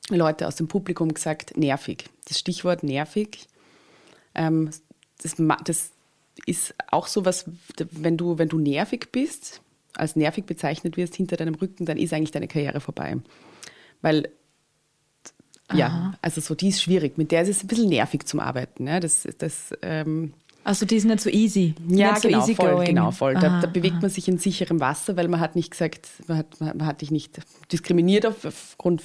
Leute aus dem Publikum gesagt, nervig. Das Stichwort nervig, ähm, das, das ist auch so was, wenn du, wenn du nervig bist, als nervig bezeichnet wirst hinter deinem Rücken, dann ist eigentlich deine Karriere vorbei. Weil ja, also so, die ist schwierig. Mit der ist es ein bisschen nervig zum Arbeiten. Ja. Das, das, ähm, Also die ist nicht so easy. ja, nicht so genau, easy voll, going. genau, voll. Da, Aha, da bewegt man sich in sicherem Wasser, weil man hat nicht gesagt, man hat, man hat dich nicht diskriminiert auf- aufgrund,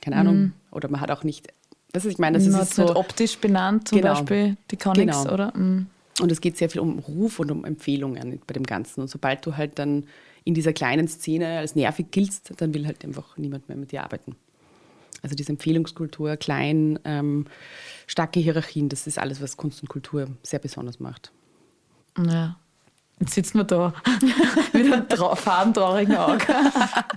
keine Ahnung, oder man hat auch nicht, das ist, ich meine, das man ist so, nicht optisch benannt, zum Genau. Beispiel die Conics, Genau. oder? Mm. und es geht sehr viel um Ruf und um Empfehlungen bei dem Ganzen. Und sobald du halt dann in dieser kleinen Szene als nervig giltst, dann will halt einfach niemand mehr mit dir arbeiten. Also diese Empfehlungskultur, klein, ähm, starke Hierarchien, das ist alles, was Kunst und Kultur sehr besonders macht. Ja. Jetzt sitzen wir da mit einem trau- fadentraurigen Auge.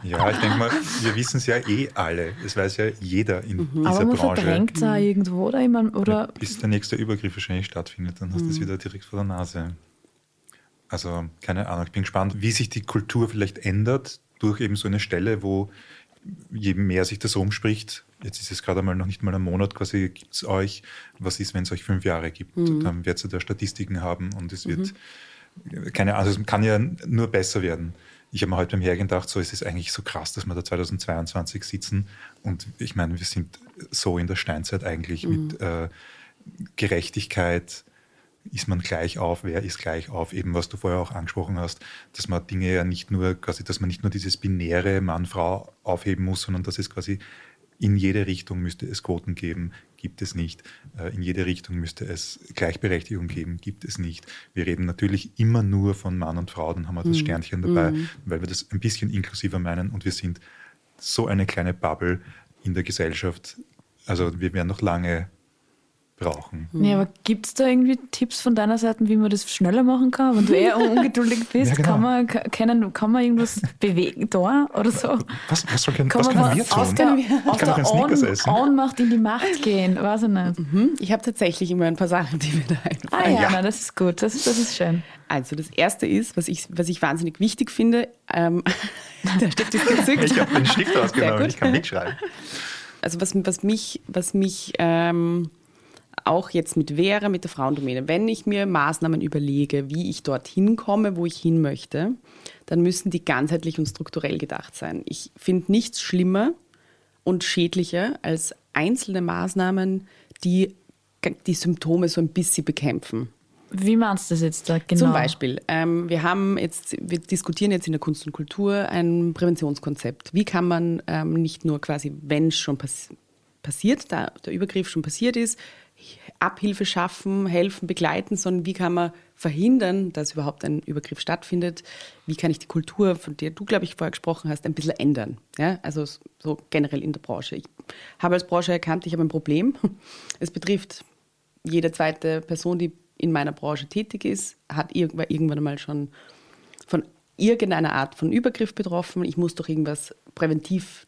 Ja, ich denke mal, wir wissen es ja eh alle. Es weiß ja jeder in dieser Aber man Branche. verdrängt es auch irgendwo, oder? Ich mein, oder Bis der nächste Übergriff wahrscheinlich stattfindet, dann hast du es wieder direkt vor der Nase. Also, keine Ahnung, ich bin gespannt, wie sich die Kultur vielleicht ändert durch eben so eine Stelle, wo je mehr sich das rumspricht, jetzt ist es gerade einmal noch nicht mal ein Monat quasi, gibt es euch, was ist, wenn es euch fünf Jahre gibt? Dann werdet ihr da Statistiken haben und es wird, keine Ahnung, also es kann ja nur besser werden. Ich habe mir heute beim Hergehen gedacht, so es ist eigentlich so krass, dass wir da 2022 sitzen und ich meine, wir sind so in der Steinzeit eigentlich mit äh, Gerechtigkeit, ist man gleich auf, wer ist gleich auf, eben was du vorher auch angesprochen hast, dass man Dinge ja nicht nur quasi, dass man nicht nur dieses binäre Mann-Frau aufheben muss, sondern dass es quasi in jede Richtung müsste es Quoten geben, gibt es nicht. Äh, In jede Richtung müsste es Gleichberechtigung geben, gibt es nicht. Wir reden natürlich immer nur von Mann und Frau, dann haben wir das Sternchen dabei, weil wir das ein bisschen inklusiver meinen und wir sind so eine kleine Bubble in der Gesellschaft. Also wir werden noch lange brauchen. Nee, aber gibt es da irgendwie Tipps von deiner Seite, wie man das schneller machen kann? Wenn du eher ungeduldig bist, Ja, genau. kann, man, ka- können, kann man irgendwas bewegen da oder so? Was, was, soll, können- Kann was man können wir aus tun? der, aus Ich kann der doch einen Snickers Own, essen. Ohnmacht in die Macht gehen? Weiß ich nicht. Hm? Ich habe tatsächlich immer ein paar Sachen, die mir da einfallen. Ah ja, ja. Na, das ist gut, das, das ist schön. Also das Erste ist, was ich, was ich wahnsinnig wichtig finde, ähm, der Stift ist gezückt. Ich habe den Stift gut. ich kann mitschreiben. also was, was mich, was mich ähm, auch jetzt mit Vera, mit der Frauendomäne, wenn ich mir Maßnahmen überlege, wie ich dorthin komme, wo ich hin möchte, dann müssen die ganzheitlich und strukturell gedacht sein. Ich finde nichts schlimmer und schädlicher als einzelne Maßnahmen, die die Symptome so ein bisschen bekämpfen. Wie meinst du das jetzt da genau? Zum Beispiel, ähm, wir haben jetzt, wir diskutieren jetzt in der Kunst und Kultur ein Präventionskonzept. Wie kann man ähm, nicht nur quasi, wenn es schon pass passiert, da der Übergriff schon passiert ist, Abhilfe schaffen, helfen, begleiten, sondern wie kann man verhindern, dass überhaupt ein Übergriff stattfindet? Wie kann ich die Kultur, von der du, glaube ich, vorher gesprochen hast, ein bisschen ändern? Ja, also so generell in der Branche. Ich habe als Branche erkannt, ich habe ein Problem. Es betrifft jede zweite Person, die in meiner Branche tätig ist, hat irgendwann, einmal schon von irgendeiner Art von Übergriff betroffen. Ich muss doch irgendwas präventiv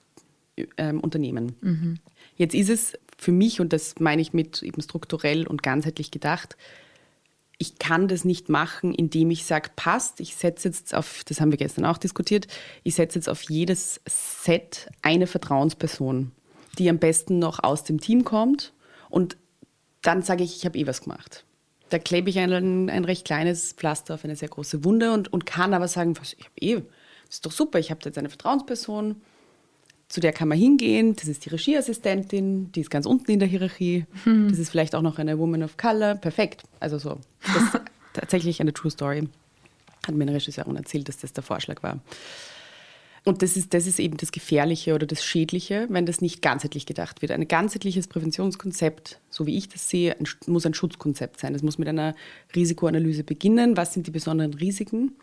ähm, unternehmen. Mhm. Jetzt ist es für mich, und das meine ich mit eben strukturell und ganzheitlich gedacht, ich kann das nicht machen, indem ich sage, passt, ich setze jetzt auf, das haben wir gestern auch diskutiert, ich setze jetzt auf jedes Set eine Vertrauensperson, die am besten noch aus dem Team kommt und dann sage ich, ich habe eh was gemacht. Da klebe ich ein, ein recht kleines Pflaster auf eine sehr große Wunde und, und kann aber sagen, was, ich habe eh, das ist doch super, ich habe jetzt eine Vertrauensperson, zu der kann man hingehen. Das ist die Regieassistentin, die ist ganz unten in der Hierarchie. Hm. Das ist vielleicht auch noch eine Woman of Color. Perfekt. Also so. Das ist tatsächlich eine True Story. Hat mir eine Regisseurin erzählt, dass das der Vorschlag war. Und das ist, das ist eben das Gefährliche oder das Schädliche, wenn das nicht ganzheitlich gedacht wird. Ein ganzheitliches Präventionskonzept, so wie ich das sehe, muss ein Schutzkonzept sein. Das muss mit einer Risikoanalyse beginnen. Was sind die besonderen Risiken?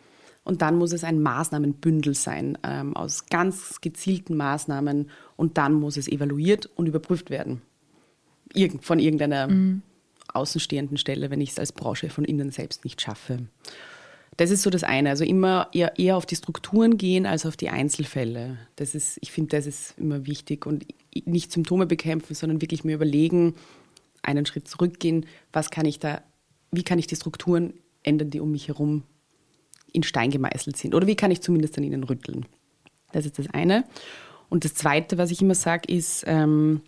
Und dann muss es ein Maßnahmenbündel sein ähm, aus ganz gezielten Maßnahmen und dann muss es evaluiert und überprüft werden. Irgend, von irgendeiner mhm. außenstehenden Stelle, wenn ich es als Branche von innen selbst nicht schaffe. Das ist so das eine. Also immer eher, eher auf die Strukturen gehen als auf die Einzelfälle. Das ist, ich finde, das ist immer wichtig und nicht Symptome bekämpfen, sondern wirklich mir überlegen, einen Schritt zurückgehen, was kann ich da, wie kann ich die Strukturen ändern, die um mich herum in Stein gemeißelt sind? Oder wie kann ich zumindest an ihnen rütteln? Das ist das eine. Und das Zweite, was ich immer sage, ist, ähm,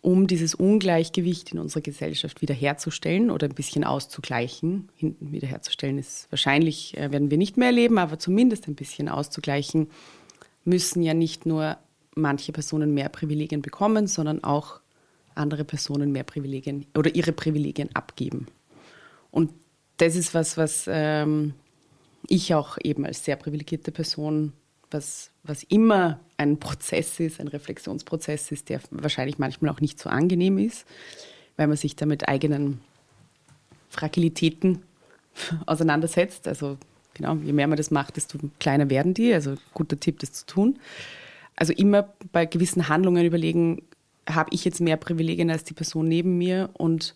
um dieses Ungleichgewicht in unserer Gesellschaft wiederherzustellen oder ein bisschen auszugleichen, hinten wiederherzustellen ist wahrscheinlich, äh, werden wir nicht mehr erleben, aber zumindest ein bisschen auszugleichen, müssen ja nicht nur manche Personen mehr Privilegien bekommen, sondern auch andere Personen mehr Privilegien oder ihre Privilegien abgeben. Und das ist was, was ähm, ich auch eben als sehr privilegierte Person, was, was immer ein Prozess ist, ein Reflexionsprozess ist, der wahrscheinlich manchmal auch nicht so angenehm ist, weil man sich da mit eigenen Fragilitäten auseinandersetzt. Also genau, je mehr man das macht, desto kleiner werden die. Also guter Tipp, das zu tun. Also immer bei gewissen Handlungen überlegen, habe ich jetzt mehr Privilegien als die Person neben mir und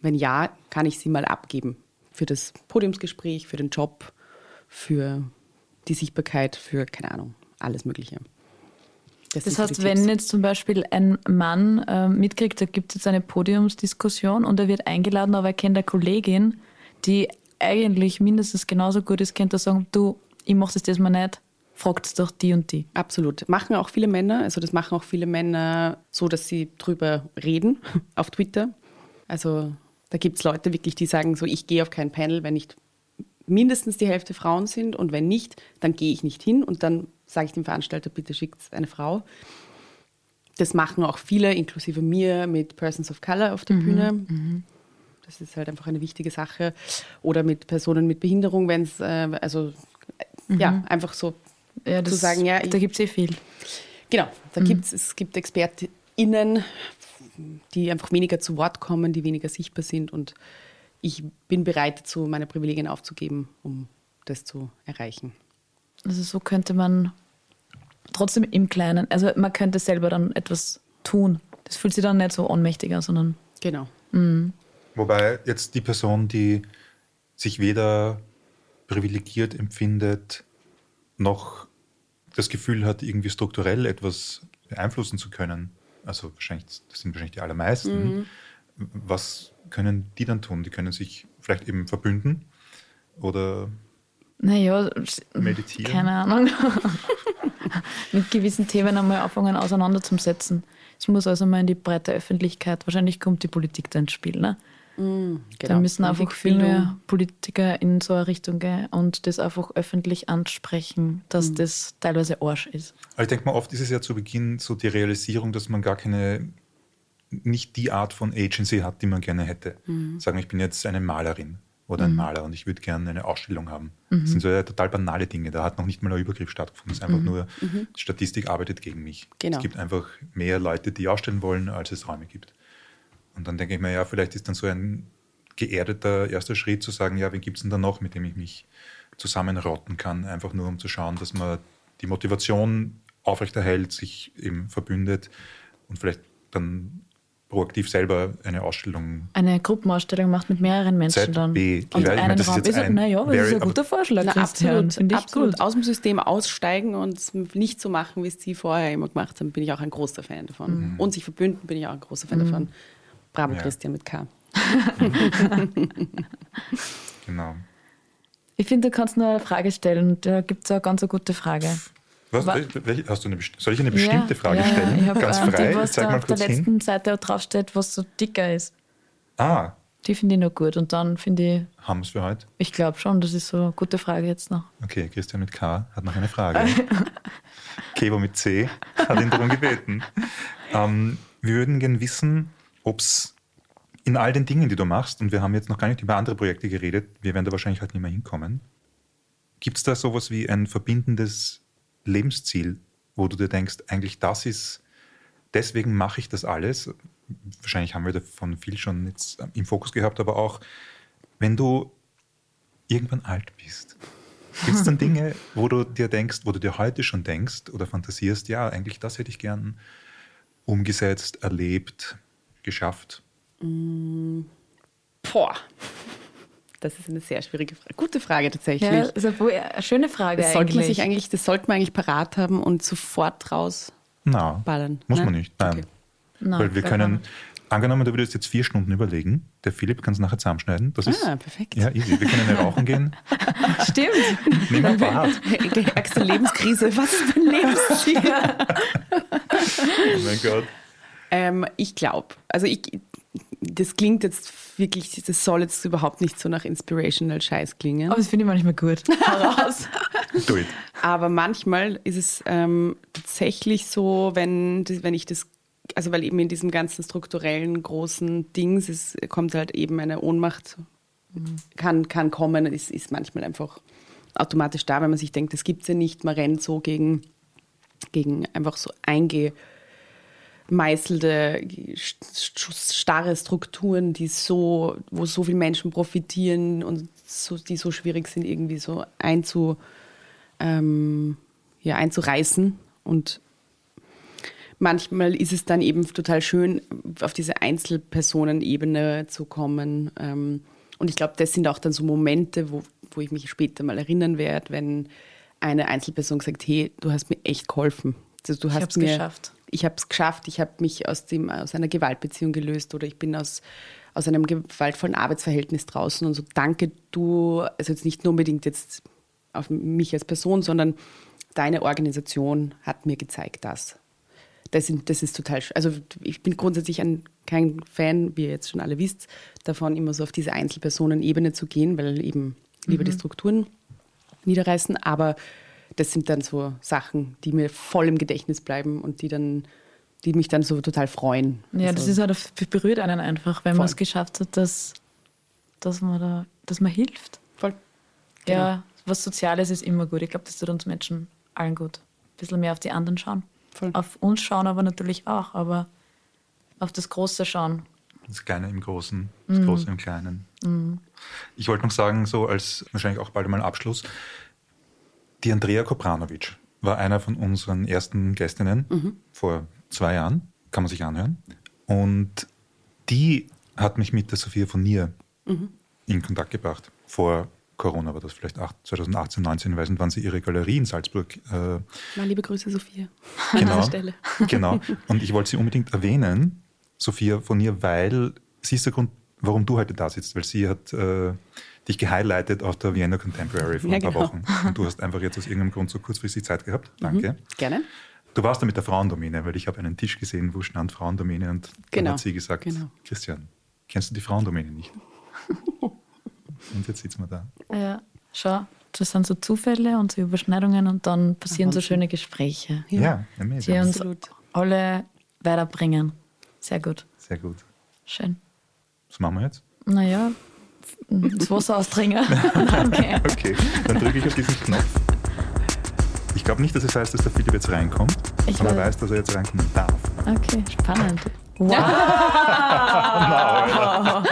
wenn ja, kann ich sie mal abgeben für das Podiumsgespräch, für den Job, für die Sichtbarkeit, für, keine Ahnung, alles Mögliche. Das, das heißt, wenn jetzt zum Beispiel ein Mann äh, mitkriegt, da gibt es jetzt eine Podiumsdiskussion und er wird eingeladen, aber er kennt eine Kollegin, die eigentlich mindestens genauso gut ist, könnte er sagen, du, ich mache das diesmal nicht, fragt es doch die und die. Absolut. Machen auch viele Männer, also das machen auch viele Männer so, dass sie drüber reden auf Twitter. Also da gibt es Leute wirklich, die sagen so, ich gehe auf kein Panel, wenn nicht mindestens die Hälfte Frauen sind und wenn nicht, dann gehe ich nicht hin und dann sage ich dem Veranstalter, bitte schickt eine Frau. Das machen auch viele, inklusive mir, mit Persons of Color auf der mhm, Bühne. Mhm. Das ist halt einfach eine wichtige Sache. Oder mit Personen mit Behinderung, wenn es, äh, also mhm. ja, einfach so ja, das, zu sagen, ja. Da gibt es eh viel. Genau, da mhm. gibt's, es gibt ExpertInnen, die einfach weniger zu Wort kommen, die weniger sichtbar sind und ich bin bereit dazu, meine Privilegien aufzugeben, um das zu erreichen. Also so könnte man trotzdem im Kleinen, also man könnte selber dann etwas tun. Das fühlt sich dann nicht so ohnmächtiger, sondern. Genau. Mhm. Wobei jetzt die Person, die sich weder privilegiert empfindet, noch das Gefühl hat, irgendwie strukturell etwas beeinflussen zu können. Also wahrscheinlich, das sind wahrscheinlich die allermeisten. Mhm. Was können die dann tun? Die können sich vielleicht eben verbünden oder naja, meditieren. Keine Ahnung. Mit gewissen Themen einmal anfangen auseinanderzusetzen. Es muss also mal in die breite Öffentlichkeit. Wahrscheinlich kommt die Politik da ins Spiel. Ne? Genau. Da müssen einfach viel mehr Politiker in so eine Richtung gehen und das einfach öffentlich ansprechen, dass das teilweise Arsch ist. Aber ich denke mal, oft ist es ja zu Beginn so die Realisierung, dass man gar keine, nicht die Art von Agency hat, die man gerne hätte. Sagen, ich bin jetzt eine Malerin oder ein Maler und ich würde gerne eine Ausstellung haben. Das sind so ja total banale Dinge. Da hat noch nicht mal ein Übergriff stattgefunden. Es ist einfach nur, die Statistik arbeitet gegen mich. Genau. Es gibt einfach mehr Leute, die ausstellen wollen, als es Räume gibt. Und dann denke ich mir, ja, vielleicht ist dann so ein geerdeter erster Schritt zu sagen, ja, wen gibt es denn da noch, mit dem ich mich zusammenrotten kann, einfach nur um zu schauen, dass man die Motivation aufrechterhält, sich eben verbündet und vielleicht dann proaktiv selber eine Ausstellung Eine Gruppenausstellung macht mit mehreren Menschen dann. ZB. Und Ich meine, einen das ist Raum. jetzt Ist, ein naja, das ist very- ein guter Vorschlag, Na, absolut, Finde ich absolut. gut. Aus dem System aussteigen und es nicht so machen, wie es sie vorher immer gemacht haben, bin ich auch ein großer Fan davon. Und sich verbünden, bin ich auch ein großer Fan davon. Bravo, Ja. Christian mit K. Genau. Ich finde, du kannst nur eine Frage stellen. Da gibt es eine ganz eine gute Frage. Was, hast du eine, soll ich eine bestimmte Frage ja, stellen? Ja, Ganz frei. Die, was Zeig da mal auf der kurz hin. letzten Seite draufsteht, was so dicker ist. Ah, Die finde ich noch gut. Und dann finde ich, haben wir es für heute? ich glaube schon, das ist so eine gute Frage jetzt noch. Okay, Christian mit K hat noch eine Frage. Kevo mit C hat ihn darum gebeten. Ähm, wir würden gerne wissen, ob es in all den Dingen, die du machst, und wir haben jetzt noch gar nicht über andere Projekte geredet, wir werden da wahrscheinlich halt nicht mehr hinkommen, gibt es da sowas wie ein verbindendes Lebensziel, wo du dir denkst, eigentlich das ist, deswegen mache ich das alles. Wahrscheinlich haben wir davon viel schon jetzt im Fokus gehabt, aber auch, wenn du irgendwann alt bist, Gibt es dann Dinge, wo du dir denkst, wo du dir heute schon denkst oder fantasierst, ja, eigentlich das hätte ich gern umgesetzt, erlebt, geschafft? Boah. Das ist eine sehr schwierige Frage. Gute Frage tatsächlich. Ja, ist eine, wo- eine schöne Frage das sollte man eigentlich. sich eigentlich, das sollte man eigentlich parat haben und sofort rausballern. Na, muss man Nein? nicht. Nein. Okay. Nein, Weil wir können, angenommen, du würdest jetzt vier Stunden überlegen, der Philipp kann es nachher zusammenschneiden. Das ist, Ah, perfekt. Ja, easy. Wir können eine rauchen gehen. Stimmt. Nimm ein Bad. Die ärgste Lebenskrise. Was ist mein Lebensziel? Oh mein Gott. Ähm, ich glaube, also ich, das klingt jetzt wirklich, das soll jetzt überhaupt nicht so nach inspirational Scheiß klingen. Aber das finde ich manchmal gut. Heraus. Do it. Aber manchmal ist es ähm, tatsächlich so, wenn, wenn ich das, also weil eben in diesem ganzen strukturellen großen Dings es kommt halt eben eine Ohnmacht, kann, kann kommen, ist, ist manchmal einfach automatisch da, wenn man sich denkt, das gibt es ja nicht, man rennt so gegen, gegen einfach so eingemeißelte, st- starre Strukturen, die so, wo so viele Menschen profitieren und so, die so schwierig sind, irgendwie so einzu, ähm, ja, einzureißen. Und manchmal ist es dann eben total schön, auf diese Einzelpersonenebene zu kommen. Ähm, und ich glaube, das sind auch dann so Momente, wo, wo ich mich später mal erinnern werde, wenn eine Einzelperson gesagt, hey, du hast mir echt geholfen. Also, du hast hab's mir, geschafft. Ich habe es geschafft, ich habe mich aus, dem, aus einer Gewaltbeziehung gelöst oder ich bin aus, aus einem gewaltvollen Arbeitsverhältnis draußen und so, danke du, also jetzt nicht nur unbedingt jetzt auf mich als Person, sondern deine Organisation hat mir gezeigt, das. Das, sind, das ist total, also ich bin grundsätzlich ein, kein Fan, wie ihr jetzt schon alle wisst, davon immer so auf diese Einzelpersonenebene zu gehen, weil eben lieber die Strukturen niederreißen, aber das sind dann so Sachen, die mir voll im Gedächtnis bleiben und die dann, die mich dann so total freuen. Ja, das Also, ist halt, das berührt einen einfach, wenn man es geschafft hat, dass, dass, man da, dass man hilft. voll. Ja, was Soziales ist immer gut. Ich glaube, das tut uns Menschen allen gut. Ein bisschen mehr auf die anderen schauen. Voll. Auf uns schauen aber natürlich auch, aber auf das Große schauen. Das Kleine im Großen, Mhm. das Große im Kleinen. Ich wollte noch sagen, so als wahrscheinlich auch bald mal Abschluss, die Andrea Kopranovic war einer von unseren ersten Gästinnen Mhm. vor zwei Jahren, kann man sich anhören. Und die hat mich mit der Sophia von Nier Mhm. in Kontakt gebracht. Vor Corona war das vielleicht acht- 2018, 19, ich weiß nicht, wann sie ihre Galerie in Salzburg äh, Mal liebe Grüße, Sophia. An Genau. dieser Stelle. genau. Und ich wollte sie unbedingt erwähnen, Sophia von ihr, weil sie ist der Grund, warum du heute da sitzt, weil sie hat äh, dich gehighlightet auf der Vienna Contemporary vor Ja, ein paar genau. Wochen. Und du hast einfach jetzt aus irgendeinem Grund so kurzfristig Zeit gehabt. Danke. Gerne. Du warst da mit der Frauendomäne, weil ich habe einen Tisch gesehen, wo stand Frauendomäne und dann Genau, hat sie gesagt, genau. Christian, kennst du die Frauendomäne nicht? und jetzt sitzen wir da. Ja, schau, das sind so Zufälle und so Überschneidungen und dann passieren so schöne Gespräche, Ja, die amazing. uns Absolut. alle weiterbringen. Sehr gut, Sehr gut. schön. Was machen wir jetzt? Naja, das Wasser austrinken. okay. Okay, dann drücke ich auf diesen Knopf. Ich glaube nicht, dass es heißt, dass der Philipp jetzt reinkommt, Ich aber er weiß. dass er jetzt reinkommen darf. okay, spannend. Wow.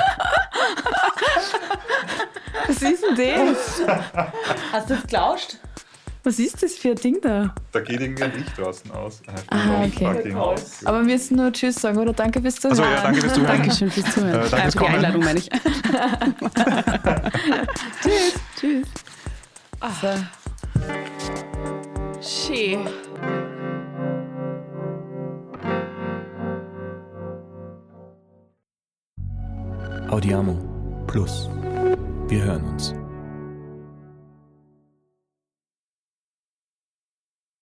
Was ist denn das? Hast du es gelauscht? Was ist das für ein Ding da? Da geht irgendwie ein Licht draußen aus. Ah, okay. Aber wir müssen nur Tschüss sagen, oder? Danke fürs Zuhören. Also ja, danke fürs Zuhören. Dankeschön fürs Zuhören. Äh, danke äh, fürs für die. Einladung, meine ich. tschüss. Tschüss. So. Schön. Audiamo Plus. Wir hören uns.